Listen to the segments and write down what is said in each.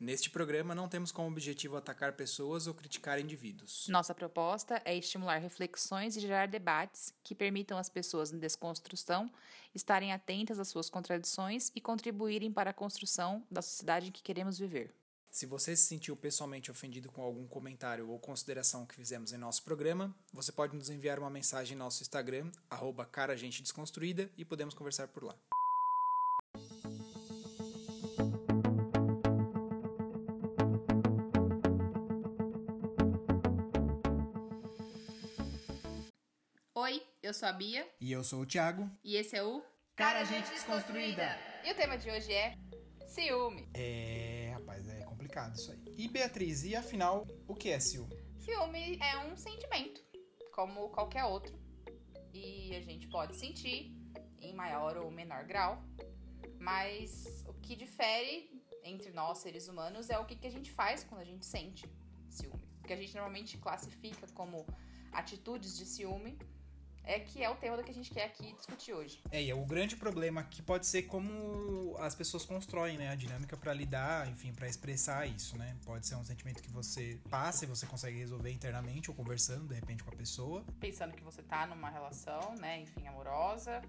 Neste programa, não temos como objetivo atacar pessoas ou criticar indivíduos. Nossa proposta é estimular reflexões e gerar debates que permitam às pessoas em desconstrução estarem atentas às suas contradições e contribuírem para a construção da sociedade em que queremos viver. Se você se sentiu pessoalmente ofendido com algum comentário ou consideração que fizemos em nosso programa, você pode nos enviar uma mensagem em nosso Instagram, arroba caragentedesconstruída, e podemos conversar por lá. Eu sou a Bia. E eu sou o Thiago. E esse é o Cara Gente Desconstruída. E o tema de hoje é ciúme. É, rapaz, é complicado isso aí. E Beatriz, e afinal, o que é ciúme? Ciúme é um sentimento, como qualquer outro. E a gente pode sentir em maior ou menor grau. Mas o que difere entre nós, seres humanos, é o que, que a gente faz quando a gente sente ciúme. O que a gente normalmente classifica como atitudes de ciúme é que é o tema do que a gente quer aqui discutir hoje. É, e é o grande problema aqui pode ser como as pessoas constroem, né, a dinâmica para lidar, enfim, para expressar isso, né? Pode ser um sentimento que você passa e você consegue resolver internamente ou conversando de repente com a pessoa, Pensando que você tá numa relação, né, enfim, amorosa.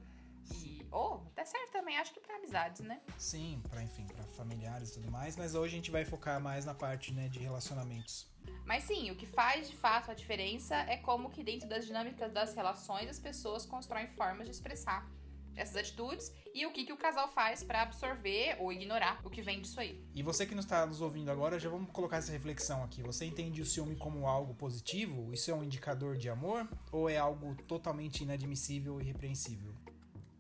E, ou, até certo também, acho que pra amizades, né? sim, para enfim, para familiares e tudo mais, mas hoje a gente vai focar mais na parte, né, de relacionamentos. Mas sim, o que faz de fato a diferença é como que dentro das dinâmicas das relações as pessoas constroem formas de expressar essas atitudes e o que, que o casal faz pra absorver ou ignorar o que vem disso aí. E você que não está nos ouvindo agora, já vamos colocar essa reflexão aqui. Você entende o ciúme como algo positivo? Isso é um indicador de amor? Ou é algo totalmente inadmissível e repreensível?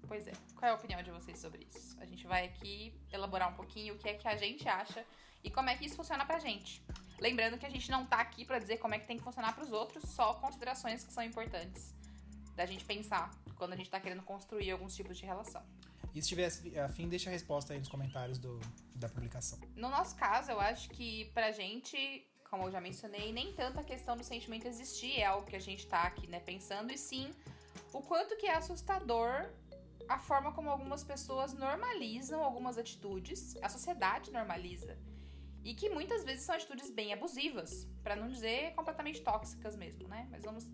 Pois é, qual é a opinião de vocês sobre isso? A gente vai aqui elaborar um pouquinho o que é que a gente acha e como é que isso funciona pra gente. Lembrando que a gente não tá aqui pra dizer como é que tem que funcionar pros outros, só considerações que são importantes da gente pensar quando a gente tá querendo construir alguns tipos de relação. E se tiver afim, deixa a resposta aí nos comentários do, da publicação. No nosso caso, eu acho que pra gente, como eu já mencionei, nem tanto a questão do sentimento existir é algo que a gente tá aqui, né, pensando, e sim o quanto que é assustador a forma como algumas pessoas normalizam algumas atitudes, a sociedade normaliza. E que muitas vezes são atitudes bem abusivas, pra não dizer completamente tóxicas mesmo, né? Mas vamos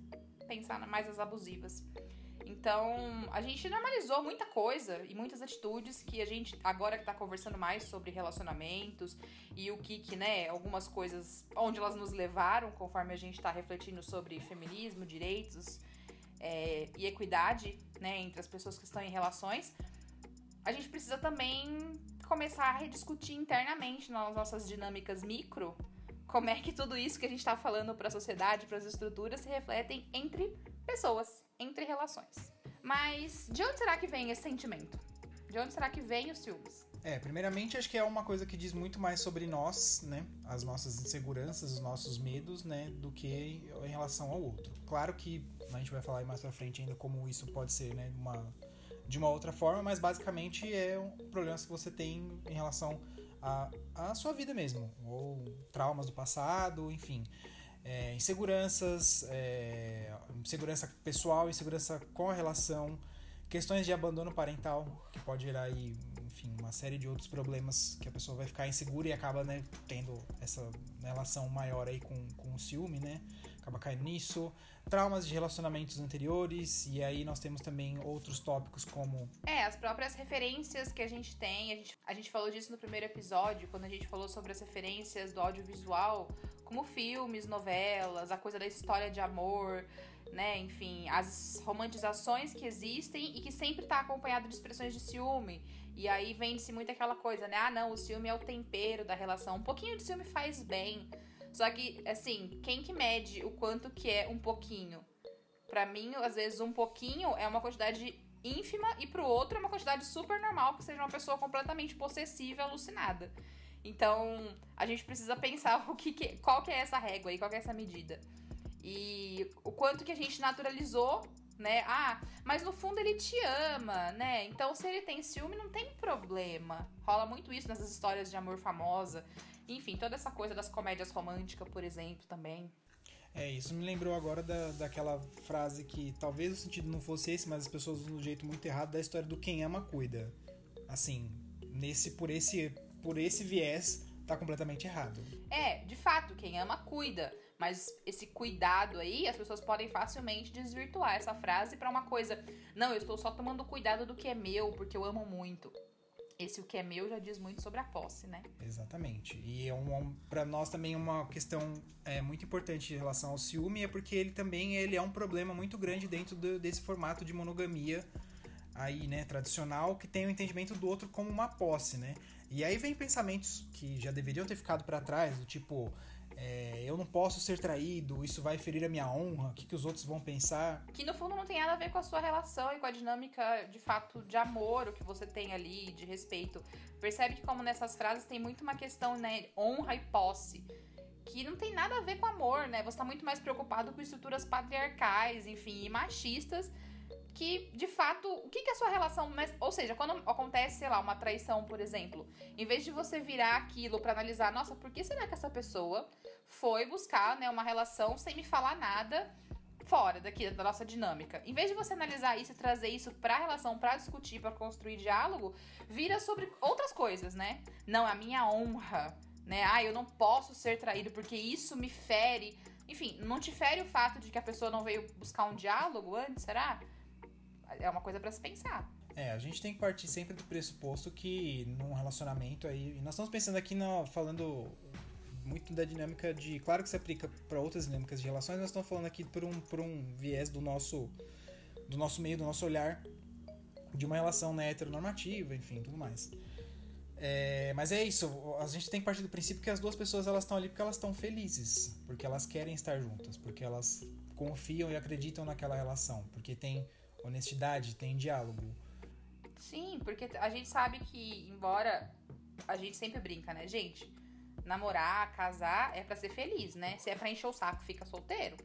pensar mais as abusivas. Então, a gente normalizou muita coisa e muitas atitudes que a gente, agora que tá conversando mais sobre relacionamentos e o que, que, né, algumas coisas, onde elas nos levaram, conforme a gente tá refletindo sobre feminismo, direitos é, e equidade, né, entre as pessoas que estão em relações, a gente precisa também começar a rediscutir internamente nas nossas dinâmicas micro como é que tudo isso que a gente tá falando pra sociedade, pras estruturas, se refletem entre pessoas, entre relações. Mas de onde será que vem esse sentimento? De onde será que vem os ciúmes? É, primeiramente acho que é uma coisa que diz muito mais sobre nós, né? As nossas inseguranças, os nossos medos, né? Do que em relação ao outro. Claro que a gente vai falar mais pra frente ainda como isso pode ser, né? Uma, de uma outra forma, mas basicamente é um problema que você tem em relação à, à sua vida mesmo. Ou traumas do passado, enfim. É, inseguranças, é, insegurança pessoal, insegurança com a relação, questões de abandono parental, que pode gerar aí, enfim, uma série de outros problemas que a pessoa vai ficar insegura e acaba, né, tendo essa relação maior aí com, com o ciúme, né? Acaba caindo nisso. Traumas de relacionamentos anteriores, e aí nós temos também outros tópicos como É, as próprias referências que a gente tem, a gente, a gente falou disso no primeiro episódio, quando a gente falou sobre as referências do audiovisual, como filmes, novelas, a coisa da história de amor, né? Enfim, as romantizações que existem e que sempre tá acompanhado de expressões de ciúme. E aí vende-se muito aquela coisa, né? Ah, não, o ciúme é o tempero da relação. Um pouquinho de ciúme faz bem. Só que, assim, quem que mede o quanto que é um pouquinho? Pra mim, às vezes, um pouquinho é uma quantidade ínfima e pro outro é uma quantidade super normal que seja uma pessoa completamente possessiva e alucinada. Então, a gente precisa pensar o que, que qual que é essa régua aí, qual que é essa medida. E o quanto que a gente naturalizou, né? Ah, mas no fundo ele te ama, né? Então, se ele tem ciúme, não tem problema. Rola muito isso nessas histórias de amor famosa. Enfim, toda essa coisa das comédias românticas, por exemplo, também. É, isso me lembrou agora da, daquela frase que talvez o sentido não fosse esse, mas as pessoas usam do jeito muito errado da história do quem ama cuida. Assim, nesse por esse por esse viés tá completamente errado. É, de fato, quem ama cuida. Mas esse cuidado aí, as pessoas podem facilmente desvirtuar essa frase para uma coisa. Não, eu estou só tomando cuidado do que é meu, porque eu amo muito. Esse o que é meu já diz muito sobre a posse, né? Exatamente. E é um, para nós também uma questão é, muito importante em relação ao ciúme é porque ele também ele é um problema muito grande dentro do, desse formato de monogamia aí, né, tradicional, que tem o entendimento do outro como uma posse, né? E aí vem pensamentos que já deveriam ter ficado para trás, do tipo, é, eu não posso ser traído, isso vai ferir a minha honra, o que, que os outros vão pensar. Que no fundo não tem nada a ver com a sua relação e com a dinâmica de fato de amor, o que você tem ali, de respeito. Percebe que, como nessas frases, tem muito uma questão, né? Honra e posse. Que não tem nada a ver com amor, né? Você tá muito mais preocupado com estruturas patriarcais, enfim, e machistas que, de fato, o que, que é a sua relação. Mas, ou seja, quando acontece, sei lá, uma traição, por exemplo, em vez de você virar aquilo para analisar, nossa, por que será que essa pessoa foi buscar né, uma relação sem me falar nada fora daqui da nossa dinâmica? Em vez de você analisar isso e trazer isso pra relação, pra discutir, para construir diálogo, vira sobre outras coisas, né? Não, a minha honra, né? Ah, eu não posso ser traído porque isso me fere. Enfim, não te fere o fato de que a pessoa não veio buscar um diálogo antes, será? é uma coisa para se pensar. É, a gente tem que partir sempre do pressuposto que num relacionamento aí. Nós estamos pensando aqui no, falando muito da dinâmica de. Claro que se aplica para outras dinâmicas de relações, nós estamos falando aqui por um, por um viés do nosso, do nosso meio, do nosso olhar, de uma relação né, heteronormativa, enfim, tudo mais. É, mas é isso, a gente tem que partir do princípio que as duas pessoas elas estão ali porque elas estão felizes, porque elas querem estar juntas, porque elas confiam e acreditam naquela relação, porque tem honestidade, tem diálogo. Sim, porque a gente sabe que, embora a gente sempre brinca, né, gente? Namorar, casar é para ser feliz, né? Se é pra encher o saco, fica solteiro.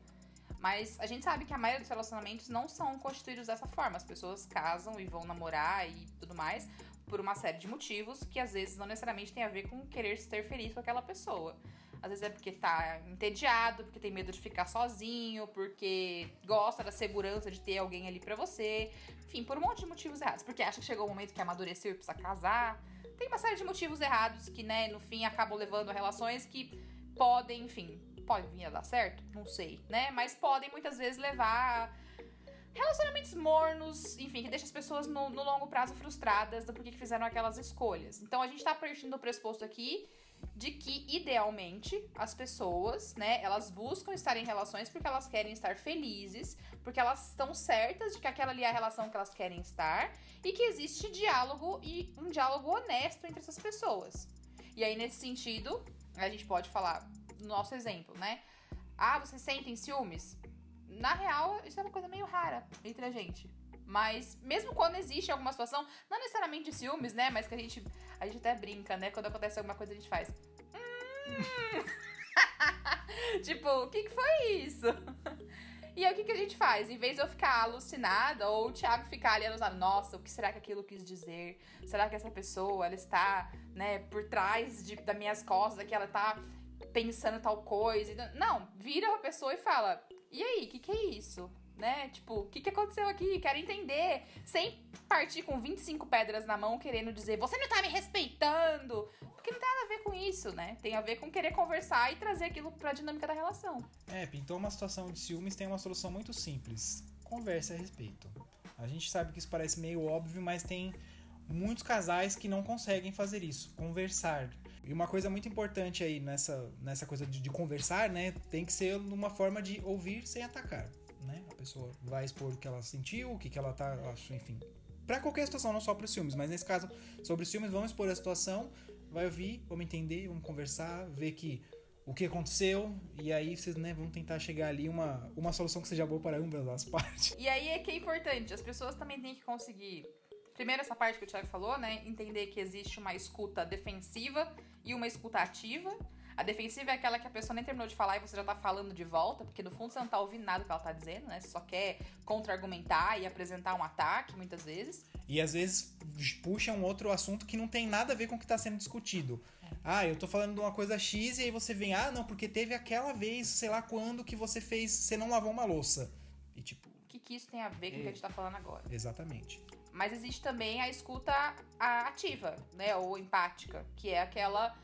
Mas a gente sabe que a maioria dos relacionamentos não são constituídos dessa forma. As pessoas casam e vão namorar e tudo mais por uma série de motivos que às vezes não necessariamente tem a ver com querer ser feliz com aquela pessoa. Às vezes é porque tá entediado, porque tem medo de ficar sozinho, porque gosta da segurança de ter alguém ali para você. Enfim, por um monte de motivos errados. Porque acha que chegou o momento que amadureceu e precisa casar. Tem uma série de motivos errados que, né, no fim acabam levando a relações que podem, enfim, podem vir a dar certo? Não sei, né? Mas podem muitas vezes levar relacionamentos mornos, enfim, que deixa as pessoas no, no longo prazo frustradas do porquê que fizeram aquelas escolhas. Então a gente tá partindo do pressuposto aqui de que idealmente as pessoas, né, elas buscam estar em relações porque elas querem estar felizes, porque elas estão certas de que aquela ali é a relação que elas querem estar e que existe diálogo e um diálogo honesto entre essas pessoas. E aí nesse sentido, a gente pode falar no nosso exemplo, né? Ah, vocês sentem ciúmes? Na real, isso é uma coisa meio rara entre a gente. Mas mesmo quando existe alguma situação, não necessariamente ciúmes, né? Mas que a gente, a gente até brinca, né? Quando acontece alguma coisa, a gente faz. Hum. tipo, o que, que foi isso? E aí o que, que a gente faz? Em vez de eu ficar alucinada ou o Thiago ficar ali alucinado, nossa, o que será que aquilo quis dizer? Será que essa pessoa ela está, né, por trás de, das minhas costas, que ela tá pensando tal coisa? Não, vira pra pessoa e fala: "E aí, o que que é isso?" Né? Tipo, o que, que aconteceu aqui? Quero entender. Sem partir com 25 pedras na mão querendo dizer, você não tá me respeitando. Porque não tem nada a ver com isso, né? Tem a ver com querer conversar e trazer aquilo pra dinâmica da relação. É, então uma situação de ciúmes tem uma solução muito simples. Converse a respeito. A gente sabe que isso parece meio óbvio, mas tem muitos casais que não conseguem fazer isso. Conversar. E uma coisa muito importante aí nessa, nessa coisa de, de conversar, né? Tem que ser numa forma de ouvir sem atacar né? A pessoa vai expor o que ela sentiu, o que, que ela tá, enfim. Para qualquer situação, não só para ciúmes, mas nesse caso, sobre ciúmes, vamos expor a situação, vai ouvir, vamos entender, vamos conversar, ver que o que aconteceu e aí vocês né, vão tentar chegar ali uma, uma solução que seja boa para ambas as partes. E aí é que é importante, as pessoas também têm que conseguir primeiro essa parte que o Thiago falou, né, entender que existe uma escuta defensiva e uma escuta ativa. A defensiva é aquela que a pessoa nem terminou de falar e você já tá falando de volta, porque no fundo você não tá ouvindo nada que ela tá dizendo, né? Você só quer contra-argumentar e apresentar um ataque, muitas vezes. E às vezes puxa um outro assunto que não tem nada a ver com o que tá sendo discutido. É. Ah, eu tô falando de uma coisa X e aí você vem, ah, não, porque teve aquela vez, sei lá quando, que você fez, você não lavou uma louça. E tipo. O que, que isso tem a ver com o que a gente tá falando agora? Exatamente. Mas existe também a escuta ativa, né? Ou empática, que é aquela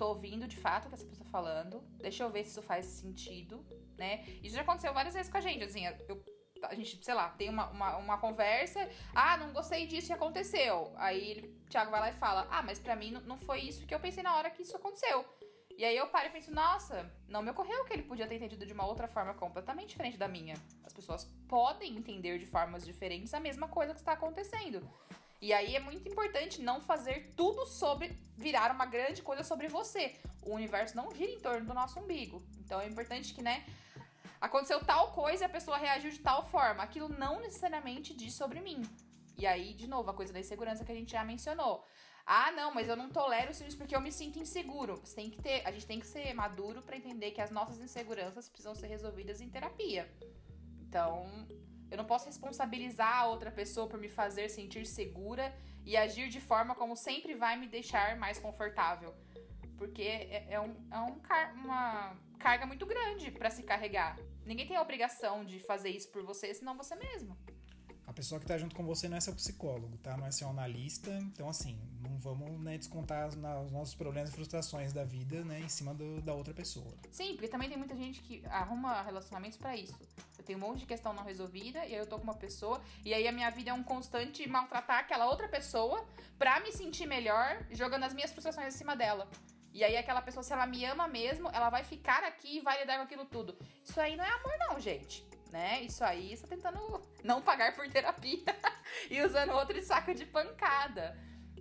tô ouvindo de fato o que essa pessoa tá falando, deixa eu ver se isso faz sentido, né? Isso já aconteceu várias vezes com a gente, assim, eu, a gente, sei lá, tem uma, uma, uma conversa, ah, não gostei disso e aconteceu. Aí o Thiago vai lá e fala, ah, mas pra mim não, não foi isso que eu pensei na hora que isso aconteceu. E aí eu paro e penso, nossa, não me ocorreu que ele podia ter entendido de uma outra forma completamente diferente da minha. As pessoas podem entender de formas diferentes a mesma coisa que está acontecendo. E aí é muito importante não fazer tudo sobre virar uma grande coisa sobre você. O universo não gira em torno do nosso umbigo. Então é importante que, né, aconteceu tal coisa e a pessoa reagiu de tal forma. Aquilo não necessariamente diz sobre mim. E aí, de novo, a coisa da insegurança que a gente já mencionou. Ah, não, mas eu não tolero isso porque eu me sinto inseguro. Você tem que ter, a gente tem que ser maduro para entender que as nossas inseguranças precisam ser resolvidas em terapia. Então, eu não posso responsabilizar a outra pessoa por me fazer sentir segura e agir de forma como sempre vai me deixar mais confortável. Porque é, é, um, é um car uma carga muito grande para se carregar. Ninguém tem a obrigação de fazer isso por você, senão você mesmo a pessoa que está junto com você não é seu psicólogo, tá? Não é seu analista. Então, assim, não vamos né, descontar os nossos problemas e frustrações da vida, né, em cima do, da outra pessoa. Sim, porque também tem muita gente que arruma relacionamentos para isso. Eu tenho um monte de questão não resolvida e aí eu tô com uma pessoa e aí a minha vida é um constante maltratar aquela outra pessoa pra me sentir melhor, jogando as minhas frustrações em cima dela. E aí aquela pessoa, se ela me ama mesmo, ela vai ficar aqui e vai lidar com aquilo tudo. Isso aí não é amor não, gente né? Isso aí está tentando não pagar por terapia e usando outro saco de pancada.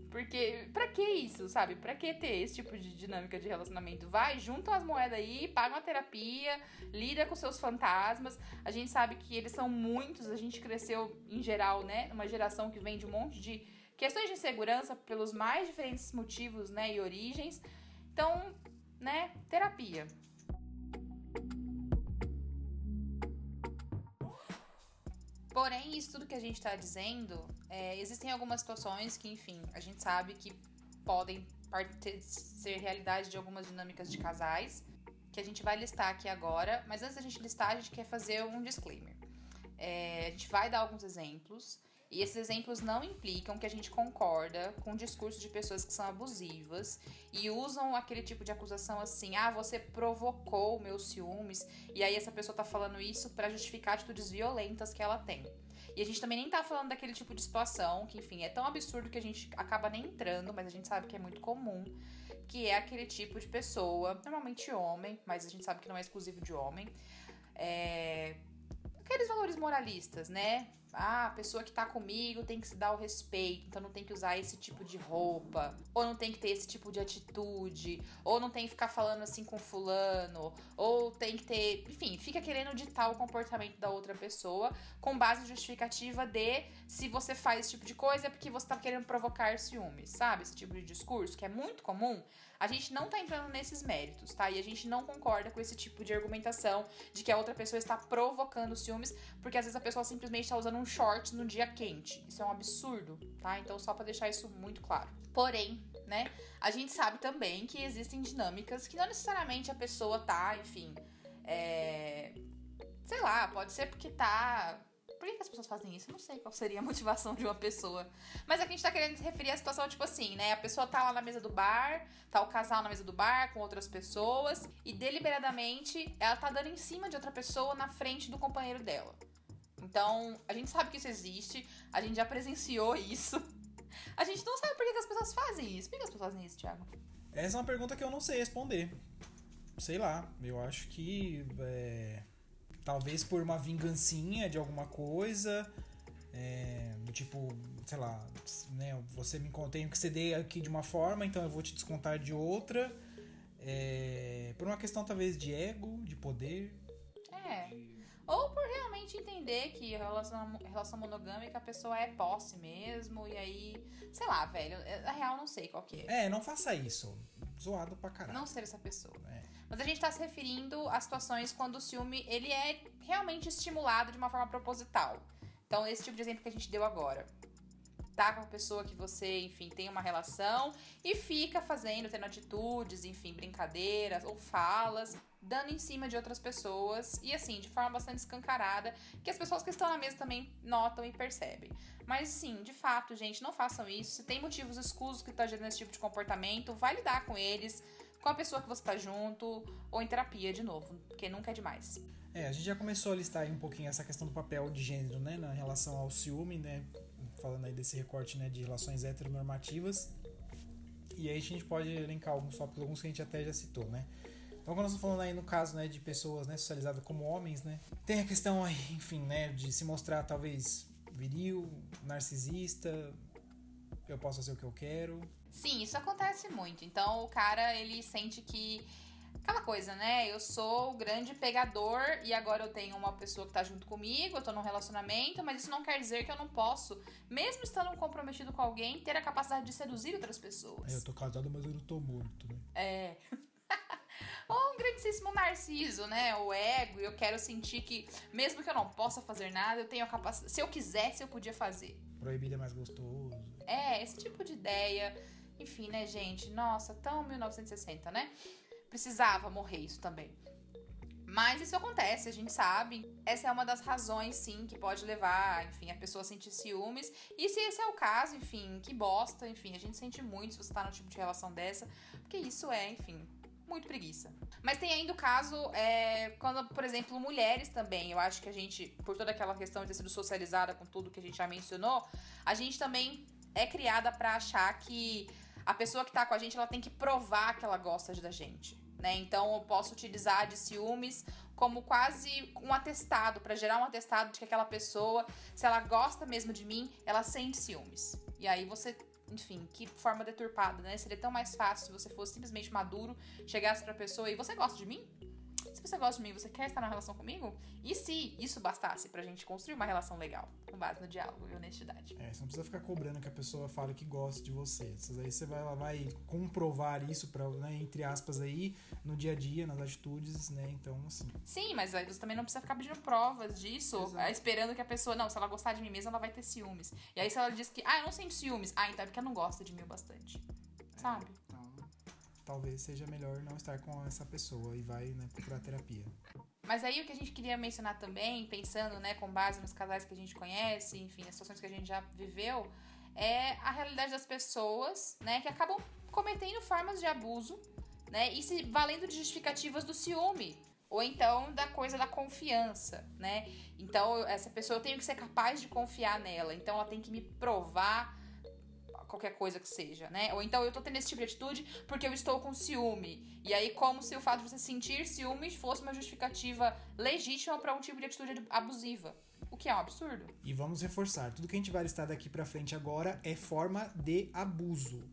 Porque, pra que isso, sabe? Pra que ter esse tipo de dinâmica de relacionamento? Vai, junta as moedas aí, paga uma terapia, lida com seus fantasmas. A gente sabe que eles são muitos, a gente cresceu, em geral, né? Uma geração que vem de um monte de questões de insegurança pelos mais diferentes motivos, né? E origens. Então, né? Terapia. Porém, isso tudo que a gente está dizendo, é, existem algumas situações que, enfim, a gente sabe que podem ser realidade de algumas dinâmicas de casais, que a gente vai listar aqui agora, mas antes da gente listar, a gente quer fazer um disclaimer. É, a gente vai dar alguns exemplos e esses exemplos não implicam que a gente concorda com o discurso de pessoas que são abusivas e usam aquele tipo de acusação assim: ah, você provocou meus ciúmes, e aí essa pessoa tá falando isso para justificar atitudes violentas que ela tem. E a gente também nem tá falando daquele tipo de situação, que enfim, é tão absurdo que a gente acaba nem entrando, mas a gente sabe que é muito comum, que é aquele tipo de pessoa, normalmente homem, mas a gente sabe que não é exclusivo de homem, é, aqueles valores moralistas, né? Ah, a pessoa que tá comigo tem que se dar o respeito, então não tem que usar esse tipo de roupa, ou não tem que ter esse tipo de atitude, ou não tem que ficar falando assim com fulano, ou tem que ter, enfim, fica querendo ditar o comportamento da outra pessoa com base justificativa de se você faz esse tipo de coisa é porque você tá querendo provocar ciúmes, sabe? Esse tipo de discurso que é muito comum. A gente não tá entrando nesses méritos, tá? E a gente não concorda com esse tipo de argumentação de que a outra pessoa está provocando ciúmes, porque às vezes a pessoa simplesmente está usando um short no dia quente. Isso é um absurdo, tá? Então, só para deixar isso muito claro. Porém, né, a gente sabe também que existem dinâmicas que não necessariamente a pessoa tá, enfim, é. Sei lá, pode ser porque tá por que, as pessoas fazem isso? Eu não sei qual seria a motivação de uma pessoa. Mas aqui a gente tá querendo se referir à situação, tipo assim, né? A pessoa tá lá na mesa do bar, tá o casal na mesa do bar com outras pessoas, e deliberadamente ela tá dando em cima de outra pessoa na frente do companheiro dela. Então, a gente sabe que isso existe, a gente já presenciou isso. A gente não sabe por que, que as pessoas fazem isso. Por que, que as pessoas fazem isso, Thiago? Essa é uma pergunta que eu não sei responder. Sei lá, eu acho que. É Talvez por uma vingancinha de alguma coisa. É, do tipo, sei lá, né, você me tenho que ceder aqui de uma forma, então eu vou te descontar de outra. É, por uma questão talvez de ego, de poder. É. Ou por realmente entender que relação, relação monogâmica a pessoa é posse mesmo, e aí, sei lá, velho, na real não sei qual que é. É, não faça isso. Zoado pra caralho. Não ser essa pessoa. É. Mas a gente está se referindo a situações quando o ciúme ele é realmente estimulado de uma forma proposital. Então, esse tipo de exemplo que a gente deu agora. Tá com a pessoa que você, enfim, tem uma relação e fica fazendo, tendo atitudes, enfim, brincadeiras ou falas, dando em cima de outras pessoas e assim, de forma bastante escancarada, que as pessoas que estão na mesa também notam e percebem. Mas sim, de fato, gente, não façam isso. Se tem motivos escusos que estão tá gerando esse tipo de comportamento, vai lidar com eles com a pessoa que você tá junto, ou em terapia de novo, porque nunca é demais. É, a gente já começou a listar aí um pouquinho essa questão do papel de gênero, né, na relação ao ciúme, né, falando aí desse recorte, né, de relações heteronormativas. E aí a gente pode elencar alguns tópicos, alguns que a gente até já citou, né. Então, quando nós estamos falando aí no caso, né, de pessoas, né, socializadas como homens, né, tem a questão aí, enfim, né, de se mostrar talvez viril, narcisista, eu posso fazer o que eu quero. Sim, isso acontece muito. Então, o cara, ele sente que aquela coisa, né? Eu sou o grande pegador e agora eu tenho uma pessoa que tá junto comigo, eu tô num relacionamento, mas isso não quer dizer que eu não posso, mesmo estando comprometido com alguém, ter a capacidade de seduzir outras pessoas. É, eu tô casado, mas eu não tô morto, né? É. Ou um grandíssimo narciso, né? O ego, eu quero sentir que, mesmo que eu não possa fazer nada, eu tenho a capacidade. Se eu quisesse, eu podia fazer. Proibido é mais gostoso. É, esse tipo de ideia. Enfim, né, gente? Nossa, tão 1960, né? Precisava morrer isso também. Mas isso acontece, a gente sabe. Essa é uma das razões, sim, que pode levar, enfim, a pessoa a sentir ciúmes. E se esse é o caso, enfim, que bosta, enfim, a gente sente muito se você tá num tipo de relação dessa. Porque isso é, enfim, muito preguiça. Mas tem ainda o caso, é, quando, por exemplo, mulheres também. Eu acho que a gente, por toda aquela questão de ter sido socializada com tudo que a gente já mencionou, a gente também é criada para achar que a pessoa que tá com a gente, ela tem que provar que ela gosta da gente. Né? Então eu posso utilizar de ciúmes como quase um atestado, para gerar um atestado de que aquela pessoa, se ela gosta mesmo de mim, ela sente ciúmes. E aí você enfim, que forma deturpada, né? Seria tão mais fácil se você fosse simplesmente maduro, chegasse pra pessoa e você gosta de mim? Se você gosta de mim, você quer estar na relação comigo? E se isso bastasse pra gente construir uma relação legal, com base no diálogo e honestidade? É, você não precisa ficar cobrando que a pessoa fale que gosta de você. Aí você vai, ela vai comprovar isso para, né, entre aspas aí, no dia a dia, nas atitudes, né? Então, assim. Sim, mas aí você também não precisa ficar pedindo provas disso, Exato. esperando que a pessoa, não, se ela gostar de mim mesmo, ela vai ter ciúmes. E aí se ela diz que, ah, eu não sinto ciúmes, ah, então é porque ela não gosta de mim bastante. Sabe? Talvez seja melhor não estar com essa pessoa e vai né, procurar terapia. Mas aí o que a gente queria mencionar também, pensando né, com base nos casais que a gente conhece, enfim, as situações que a gente já viveu, é a realidade das pessoas né, que acabam cometendo formas de abuso né, e se valendo de justificativas do ciúme. Ou então da coisa da confiança, né? Então, essa pessoa eu tenho que ser capaz de confiar nela. Então, ela tem que me provar qualquer coisa que seja, né? Ou então eu tô tendo esse tipo de atitude porque eu estou com ciúme. E aí, como se o fato de você sentir ciúmes fosse uma justificativa legítima para um tipo de atitude abusiva. O que é um absurdo. E vamos reforçar: tudo que a gente vai listar daqui pra frente agora é forma de abuso.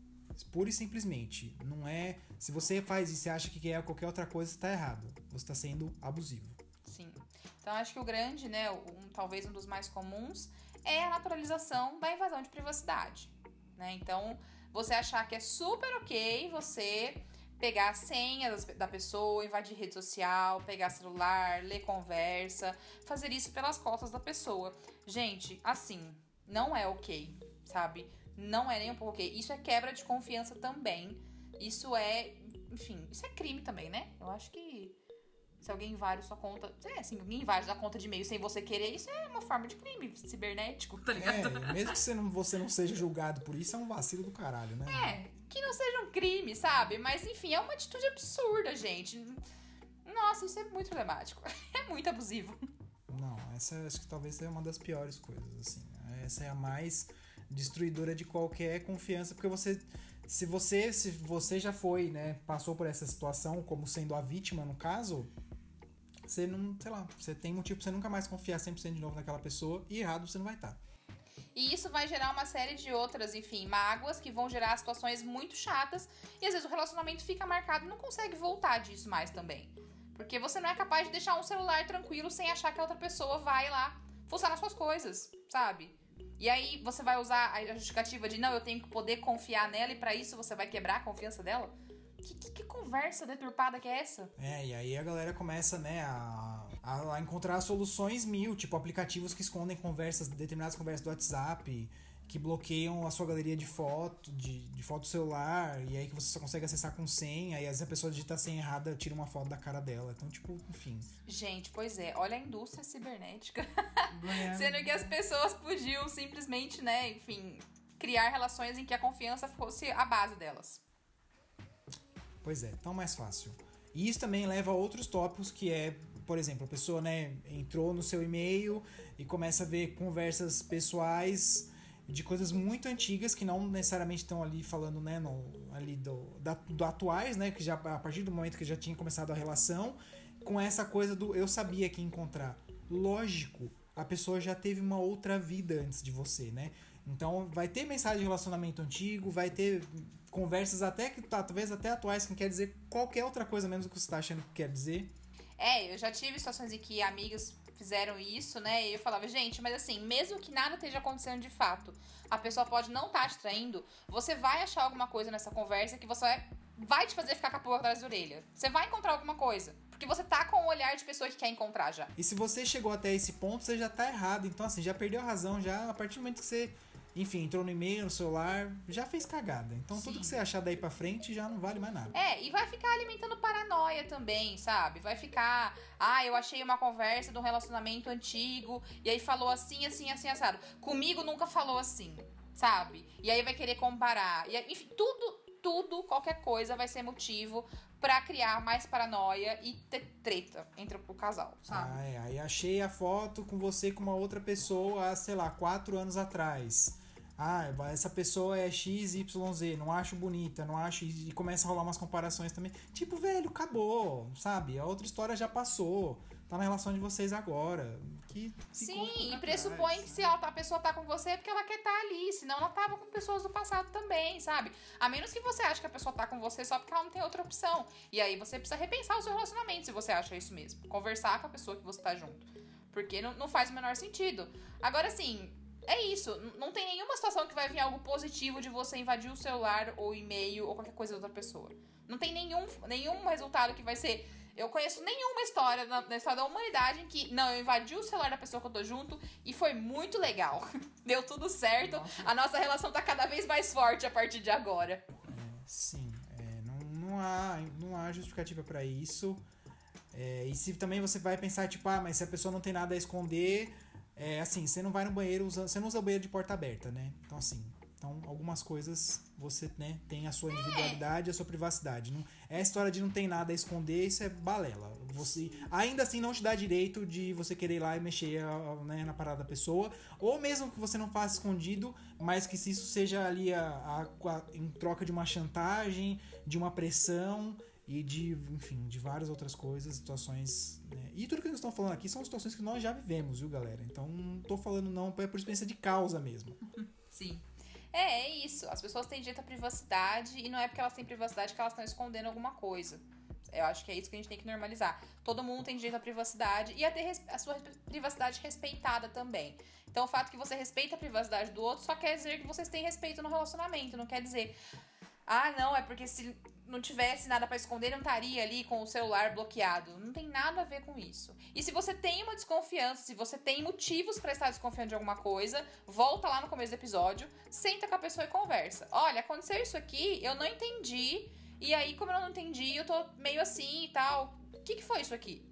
Pura e simplesmente. Não é. Se você faz isso e acha que é qualquer outra coisa, está errado. Você está sendo abusivo. Sim. Então acho que o grande, né, um, talvez um dos mais comuns, é a naturalização da invasão de privacidade né? Então, você achar que é super ok você pegar a senha da pessoa, invadir rede social, pegar celular, ler conversa, fazer isso pelas costas da pessoa. Gente, assim, não é ok, sabe? Não é nem um pouco ok. Isso é quebra de confiança também. Isso é, enfim, isso é crime também, né? Eu acho que se alguém invade sua conta. É, assim, alguém invade a conta de e-mail sem você querer, isso é uma forma de crime cibernético, tá ligado? É, mesmo que você não, você não seja julgado por isso, é um vacilo do caralho, né? É, que não seja um crime, sabe? Mas enfim, é uma atitude absurda, gente. Nossa, isso é muito problemático. É muito abusivo. Não, essa acho que talvez seja uma das piores coisas, assim. Essa é a mais destruidora de qualquer confiança, porque você se você se você já foi, né, passou por essa situação como sendo a vítima no caso, você não, sei lá, você tem motivo pra você nunca mais confiar 100% de novo naquela pessoa e errado você não vai estar. Tá. E isso vai gerar uma série de outras, enfim, mágoas que vão gerar situações muito chatas e às vezes o relacionamento fica marcado e não consegue voltar disso mais também. Porque você não é capaz de deixar um celular tranquilo sem achar que a outra pessoa vai lá fuçar nas suas coisas, sabe? E aí você vai usar a justificativa de não, eu tenho que poder confiar nela e para isso você vai quebrar a confiança dela? Que, que, que, conversa deturpada que é essa? É, e aí a galera começa, né, a, a, a encontrar soluções mil, tipo aplicativos que escondem conversas, determinadas conversas do WhatsApp, que bloqueiam a sua galeria de foto, de, de foto celular, e aí que você só consegue acessar com senha, e às vezes a pessoa digita a senha errada, tira uma foto da cara dela. Então, tipo, enfim. Gente, pois é, olha a indústria cibernética. Sendo que as pessoas podiam simplesmente, né, enfim, criar relações em que a confiança fosse a base delas. Pois é, tão mais fácil. E isso também leva a outros tópicos que é, por exemplo, a pessoa, né, entrou no seu e-mail e começa a ver conversas pessoais de coisas muito antigas que não necessariamente estão ali falando, né, no, ali do, da, do atuais, né, que já a partir do momento que já tinha começado a relação, com essa coisa do eu sabia que encontrar. Lógico, a pessoa já teve uma outra vida antes de você, né? Então vai ter mensagem de relacionamento antigo, vai ter conversas até que talvez até atuais que não quer dizer qualquer outra coisa menos do que você está achando que quer dizer. É, eu já tive situações em que amigas fizeram isso, né? E eu falava, gente, mas assim, mesmo que nada esteja acontecendo de fato, a pessoa pode não estar tá te traindo, você vai achar alguma coisa nessa conversa que você vai, vai te fazer ficar com a pulga atrás da orelha. Você vai encontrar alguma coisa. Porque você tá com o olhar de pessoa que quer encontrar já. E se você chegou até esse ponto, você já tá errado. Então, assim, já perdeu a razão já a partir do momento que você enfim, entrou no e-mail, no celular, já fez cagada. Então Sim. tudo que você achar daí pra frente já não vale mais nada. É, e vai ficar alimentando paranoia também, sabe? Vai ficar, ah, eu achei uma conversa de um relacionamento antigo, e aí falou assim, assim, assim, assado. Comigo nunca falou assim, sabe? E aí vai querer comparar. E, enfim, tudo, tudo, qualquer coisa vai ser motivo para criar mais paranoia e ter treta entre o casal, sabe? Ah, é. Aí achei a foto com você com uma outra pessoa há, sei lá, quatro anos atrás. Ah, essa pessoa é XYZ, não acho bonita, não acho. E começa a rolar umas comparações também. Tipo, velho, acabou, sabe? A outra história já passou. Tá na relação de vocês agora. Que Sim, e pressupõe trás. que se a pessoa tá com você é porque ela quer estar tá ali. Senão ela tava com pessoas do passado também, sabe? A menos que você ache que a pessoa tá com você só porque ela não tem outra opção. E aí você precisa repensar o seu relacionamento se você acha isso mesmo. Conversar com a pessoa que você tá junto. Porque não, não faz o menor sentido. Agora, assim, é isso. Não tem nenhuma situação que vai vir algo positivo de você invadir o celular ou e-mail ou qualquer coisa da outra pessoa. Não tem nenhum, nenhum resultado que vai ser. Eu conheço nenhuma história na, na, história da humanidade em que, não, eu invadi o celular da pessoa que eu tô junto e foi muito legal. Deu tudo certo. Nossa. A nossa relação tá cada vez mais forte a partir de agora. É, sim, é, não, não, há, não há justificativa para isso. É, e se também você vai pensar, tipo, ah, mas se a pessoa não tem nada a esconder, é assim, você não vai no banheiro usando. Você não usa o banheiro de porta aberta, né? Então, assim. Então, algumas coisas você né, tem a sua individualidade, a sua privacidade. Não, é a história de não tem nada a esconder, isso é balela. Você ainda assim não te dá direito de você querer ir lá e mexer né, na parada da pessoa, ou mesmo que você não faça escondido, mas que se isso seja ali a, a, a, em troca de uma chantagem, de uma pressão, e de, enfim, de várias outras coisas, situações. Né? E tudo que nós estamos falando aqui são situações que nós já vivemos, viu, galera? Então não tô falando não, é por experiência de causa mesmo. Sim. É, é isso. As pessoas têm direito à privacidade e não é porque elas têm privacidade que elas estão escondendo alguma coisa. Eu acho que é isso que a gente tem que normalizar. Todo mundo tem direito à privacidade e a ter a sua privacidade respeitada também. Então, o fato que você respeita a privacidade do outro só quer dizer que vocês têm respeito no relacionamento. Não quer dizer, ah, não, é porque se não tivesse nada para esconder, não estaria ali com o celular bloqueado. Não tem nada a ver com isso. E se você tem uma desconfiança, se você tem motivos para estar desconfiando de alguma coisa, volta lá no começo do episódio, senta com a pessoa e conversa. Olha, aconteceu isso aqui, eu não entendi. E aí, como eu não entendi, eu tô meio assim e tal. O que, que foi isso aqui?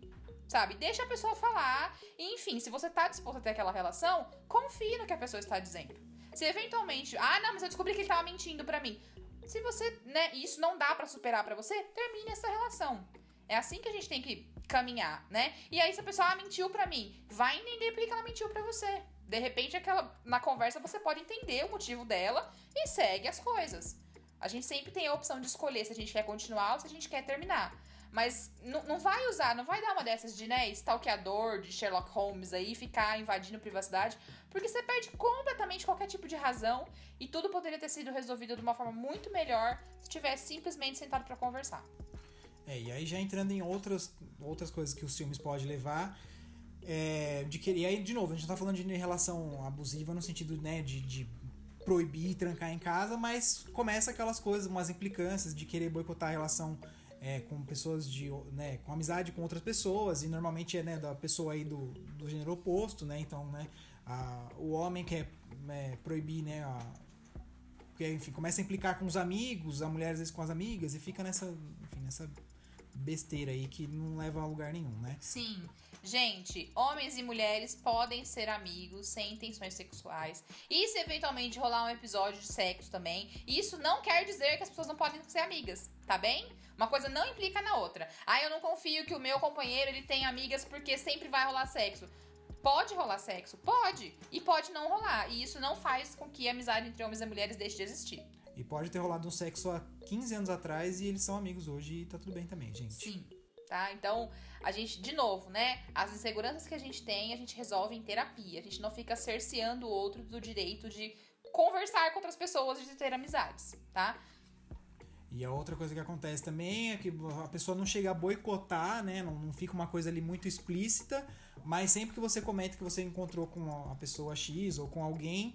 Sabe? Deixa a pessoa falar. E, enfim, se você tá disposto a ter aquela relação, confie no que a pessoa está dizendo. Se eventualmente, ah, não, mas eu descobri que ele tava mentindo para mim. Se você, né, isso não dá para superar para você, termine essa relação. É assim que a gente tem que caminhar, né? E aí se a pessoa ah, mentiu para mim, vai entender por que ela mentiu para você. De repente, aquela, na conversa você pode entender o motivo dela e segue as coisas. A gente sempre tem a opção de escolher se a gente quer continuar ou se a gente quer terminar. Mas não vai usar, não vai dar uma dessas de, né, stalkeador, de Sherlock Holmes aí, ficar invadindo privacidade, porque você perde completamente qualquer tipo de razão e tudo poderia ter sido resolvido de uma forma muito melhor se tivesse simplesmente sentado para conversar. É, e aí já entrando em outras, outras coisas que os filmes podem levar, é, de que, e aí, de novo, a gente não tá falando de relação abusiva no sentido, né, de, de proibir, trancar em casa, mas começa aquelas coisas, umas implicâncias de querer boicotar a relação é, com pessoas de, né, com amizade com outras pessoas e normalmente é né, da pessoa aí do, do gênero oposto, né? Então, né, a, o homem quer é, proibir, né, a, enfim, começa a implicar com os amigos, a mulher às vezes com as amigas e fica nessa, enfim, nessa besteira aí que não leva a lugar nenhum, né? Sim. Gente, homens e mulheres podem ser amigos sem intenções sexuais. E se eventualmente rolar um episódio de sexo também, isso não quer dizer que as pessoas não podem ser amigas, tá bem? Uma coisa não implica na outra. Ah, eu não confio que o meu companheiro ele tem amigas porque sempre vai rolar sexo. Pode rolar sexo? Pode. E pode não rolar. E isso não faz com que a amizade entre homens e mulheres deixe de existir. E pode ter rolado um sexo há 15 anos atrás e eles são amigos hoje e tá tudo bem também, gente. Sim. Tá? Então, a gente, de novo, né? As inseguranças que a gente tem, a gente resolve em terapia. A gente não fica cerceando o outro do direito de conversar com outras pessoas e de ter amizades, tá? E a outra coisa que acontece também é que a pessoa não chega a boicotar, né? Não, não fica uma coisa ali muito explícita, mas sempre que você comenta que você encontrou com a pessoa X ou com alguém,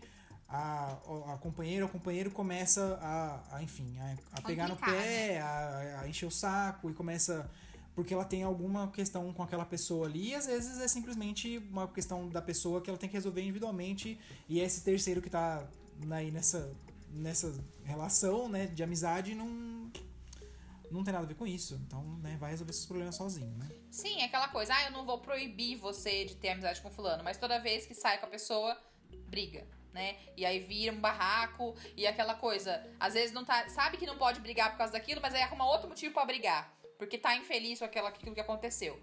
a, a companheira ou o companheiro começa a, a enfim, a, a pegar no pé, né? a, a encher o saco e começa porque ela tem alguma questão com aquela pessoa ali, e às vezes é simplesmente uma questão da pessoa que ela tem que resolver individualmente, e esse terceiro que tá aí nessa, nessa relação, né, de amizade, não, não tem nada a ver com isso. Então, né, vai resolver seus problemas sozinho, né? Sim, é aquela coisa, ah, eu não vou proibir você de ter amizade com fulano, mas toda vez que sai com a pessoa, briga. Né? E aí vira um barraco e aquela coisa. Às vezes não tá. Sabe que não pode brigar por causa daquilo, mas aí arruma outro motivo para brigar porque tá infeliz com aquela, aquilo que aconteceu.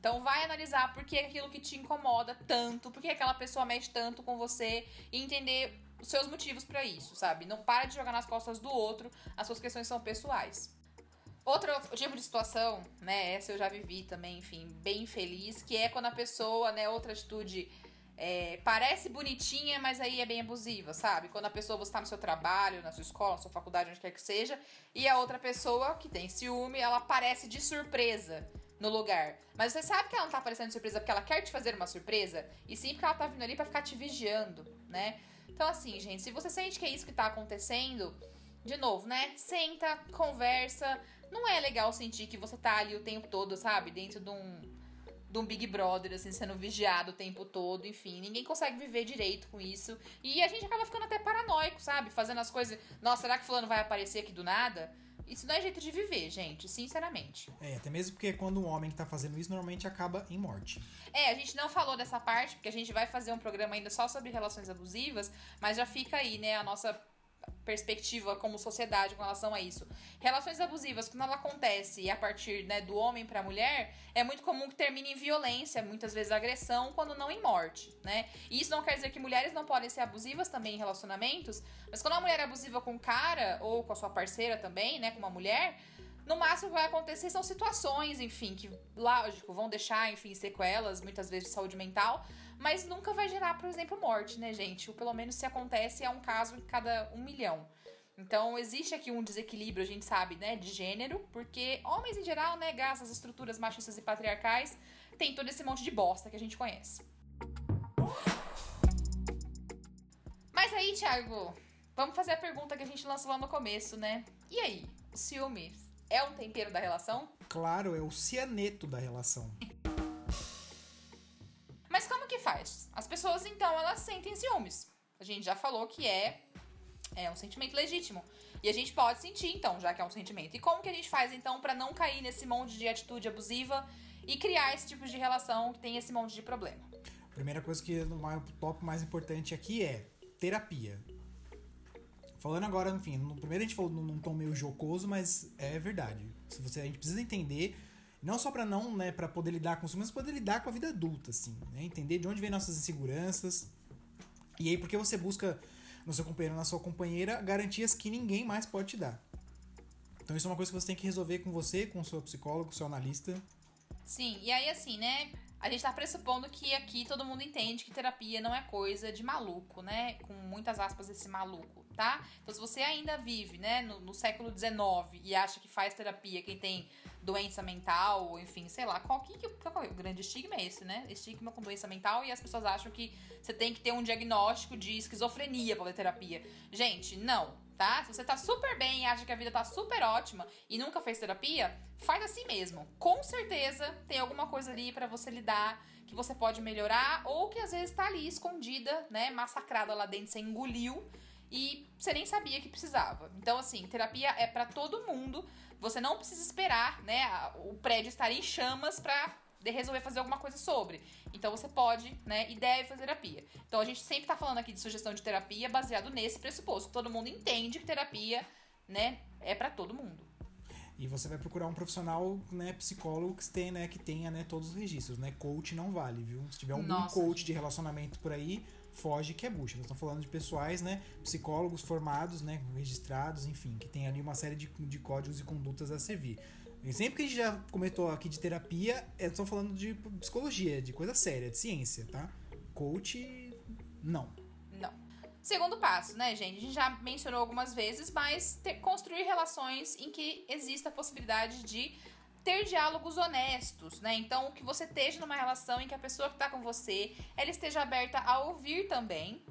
Então vai analisar por que aquilo que te incomoda tanto, por que aquela pessoa mexe tanto com você e entender os seus motivos para isso, sabe? Não para de jogar nas costas do outro, as suas questões são pessoais. Outro tipo de situação, né, essa eu já vivi também, enfim, bem infeliz, que é quando a pessoa, né, outra atitude é, parece bonitinha, mas aí é bem abusiva, sabe? Quando a pessoa você tá no seu trabalho, na sua escola, na sua faculdade, onde quer que seja, e a outra pessoa que tem ciúme, ela aparece de surpresa no lugar. Mas você sabe que ela não tá aparecendo de surpresa porque ela quer te fazer uma surpresa, e sim porque ela tá vindo ali para ficar te vigiando, né? Então, assim, gente, se você sente que é isso que tá acontecendo, de novo, né? Senta, conversa. Não é legal sentir que você tá ali o tempo todo, sabe? Dentro de um de um Big Brother, assim, sendo vigiado o tempo todo, enfim. Ninguém consegue viver direito com isso. E a gente acaba ficando até paranoico, sabe? Fazendo as coisas. Nossa, será que fulano vai aparecer aqui do nada? Isso não é jeito de viver, gente, sinceramente. É, até mesmo porque quando um homem que tá fazendo isso, normalmente acaba em morte. É, a gente não falou dessa parte, porque a gente vai fazer um programa ainda só sobre relações abusivas, mas já fica aí, né, a nossa perspectiva como sociedade com relação a isso. Relações abusivas, quando ela acontece a partir né, do homem para a mulher, é muito comum que termine em violência, muitas vezes agressão, quando não em morte, né? E isso não quer dizer que mulheres não podem ser abusivas também em relacionamentos, mas quando a mulher é abusiva com o cara ou com a sua parceira também, né, com uma mulher, no máximo vai acontecer são situações, enfim, que lógico vão deixar, enfim, sequelas, muitas vezes de saúde mental, mas nunca vai gerar, por exemplo, morte, né, gente? Ou pelo menos se acontece, é um caso em cada um milhão. Então, existe aqui um desequilíbrio, a gente sabe, né, de gênero, porque homens em geral, né, graças às estruturas machistas e patriarcais, tem todo esse monte de bosta que a gente conhece. Mas aí, Thiago, vamos fazer a pergunta que a gente lançou lá no começo, né? E aí, o ciúme é um tempero da relação? Claro, é o cianeto da relação. Então, elas sentem ciúmes. A gente já falou que é, é um sentimento legítimo. E a gente pode sentir, então, já que é um sentimento. E como que a gente faz, então, para não cair nesse monte de atitude abusiva e criar esse tipo de relação que tem esse monte de problema? Primeira coisa que o tópico mais importante aqui é terapia. Falando agora, enfim, no primeiro a gente falou num tom meio jocoso, mas é verdade. Se você, a gente precisa entender não só para não, né, para poder lidar com isso, mas poder lidar com a vida adulta, assim, né? Entender de onde vem nossas inseguranças. E aí, porque você busca no seu companheiro, na sua companheira, garantias que ninguém mais pode te dar. Então isso é uma coisa que você tem que resolver com você, com o seu psicólogo, seu analista. Sim, e aí assim, né? A gente tá pressupondo que aqui todo mundo entende que terapia não é coisa de maluco, né? Com muitas aspas esse maluco, tá? Então se você ainda vive, né, no, no século XIX e acha que faz terapia quem tem doença mental, ou enfim, sei lá, qual que, é o grande estigma é esse, né? Estigma com doença mental e as pessoas acham que você tem que ter um diagnóstico de esquizofrenia para fazer terapia. Gente, não, tá? Se você tá super bem e acha que a vida tá super ótima e nunca fez terapia, faz assim mesmo. Com certeza tem alguma coisa ali para você lidar que você pode melhorar ou que às vezes tá ali escondida, né, massacrada lá dentro, você engoliu e você nem sabia que precisava. Então, assim, terapia é para todo mundo, Você não precisa esperar, né, o prédio estar em chamas pra resolver fazer alguma coisa sobre. Então você pode, né, e deve fazer terapia. Então a gente sempre tá falando aqui de sugestão de terapia baseado nesse pressuposto. Todo mundo entende que terapia, né, é para todo mundo. E você vai procurar um profissional, né, psicólogo que tenha, né, que tenha, né, todos os registros, né? Coach não vale, viu? Se tiver algum Nossa, coach de relacionamento por aí, foge que é bucha. Nós estamos falando de pessoais, né, psicólogos formados, né, registrados, enfim, que tem ali uma série de, de códigos e condutas a servir. E sempre que a gente já comentou aqui de terapia, é, estamos falando de psicologia, de coisa séria, de ciência, tá? Coach, não. Não. Segundo passo, né, gente? A gente já mencionou algumas vezes, mas ter- construir relações em que exista a possibilidade de ter diálogos honestos, né? Então, que você esteja numa relação em que a pessoa que tá com você, ela esteja aberta a ouvir também.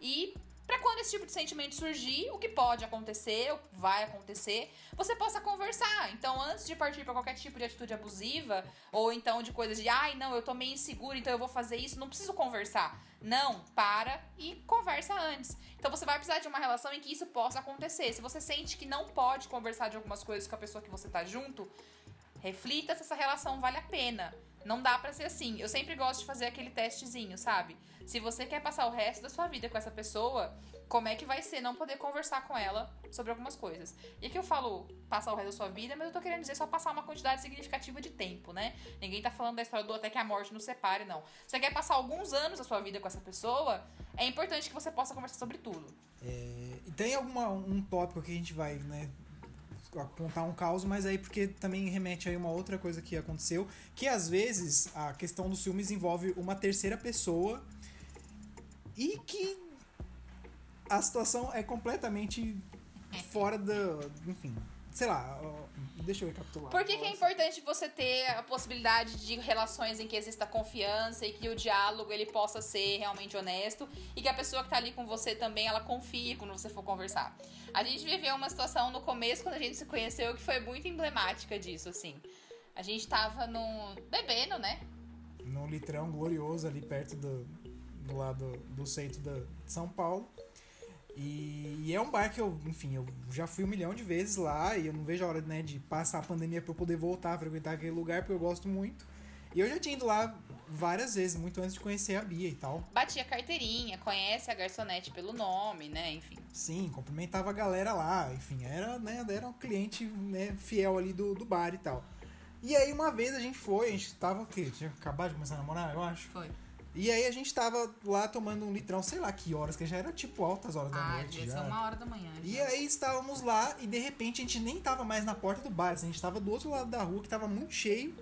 E pra quando esse tipo de sentimento surgir, o que pode acontecer, o que vai acontecer, você possa conversar. Então, antes de partir pra qualquer tipo de atitude abusiva, ou então de coisas de, ai, não, eu tô meio inseguro, então eu vou fazer isso, não preciso conversar. Não, para e conversa antes. Então você vai precisar de uma relação em que isso possa acontecer. Se você sente que não pode conversar de algumas coisas com a pessoa que você tá junto, reflita se essa relação vale a pena. Não dá pra ser assim. Eu sempre gosto de fazer aquele testezinho, sabe? Se você quer passar o resto da sua vida com essa pessoa, como é que vai ser não poder conversar com ela sobre algumas coisas? E aqui eu falo passar o resto da sua vida, mas eu tô querendo dizer só passar uma quantidade significativa de tempo, né? Ninguém tá falando da história do até que a morte nos separe, não. Se você quer passar alguns anos da sua vida com essa pessoa, é importante que você possa conversar sobre tudo. É, e tem alguma, um tópico que a gente vai, né, contar um caos, mas aí porque também remete aí uma outra coisa que aconteceu, que às vezes a questão dos ciúmes envolve uma terceira pessoa e que a situação é completamente fora da, enfim, sei lá, deixa eu recapitular. Por que, que é importante você ter a possibilidade de relações em que exista confiança e que o diálogo ele possa ser realmente honesto e que a pessoa que tá ali com você também ela confie quando você for conversar? A gente viveu uma situação no começo quando a gente se conheceu que foi muito emblemática disso, assim. A gente tava no bebendo, né? num litrão glorioso ali perto do, do lado do centro de São Paulo. E, e é um bar que eu, enfim, eu já fui um milhão de vezes lá e eu não vejo a hora, né, de passar a pandemia pra eu poder voltar a frequentar aquele lugar, porque eu gosto muito. E eu já tinha ido lá várias vezes, muito antes de conhecer a Bia e tal. Batia carteirinha, conhece a garçonete pelo nome, né? Enfim. Sim, cumprimentava a galera lá, enfim, era, né, era um cliente né, fiel ali do, do bar e tal. E aí uma vez a gente foi, a gente tava o quê? Tinha acabado de começar a namorar, eu acho. Foi. E aí a gente tava lá tomando um litrão, sei lá que horas, que já era tipo altas horas da Ah, noite. devia já. ser uma hora da manhã. E já. aí estávamos lá e de repente a gente nem tava mais na porta do bar, assim, a gente tava do outro lado da rua, que tava muito cheio,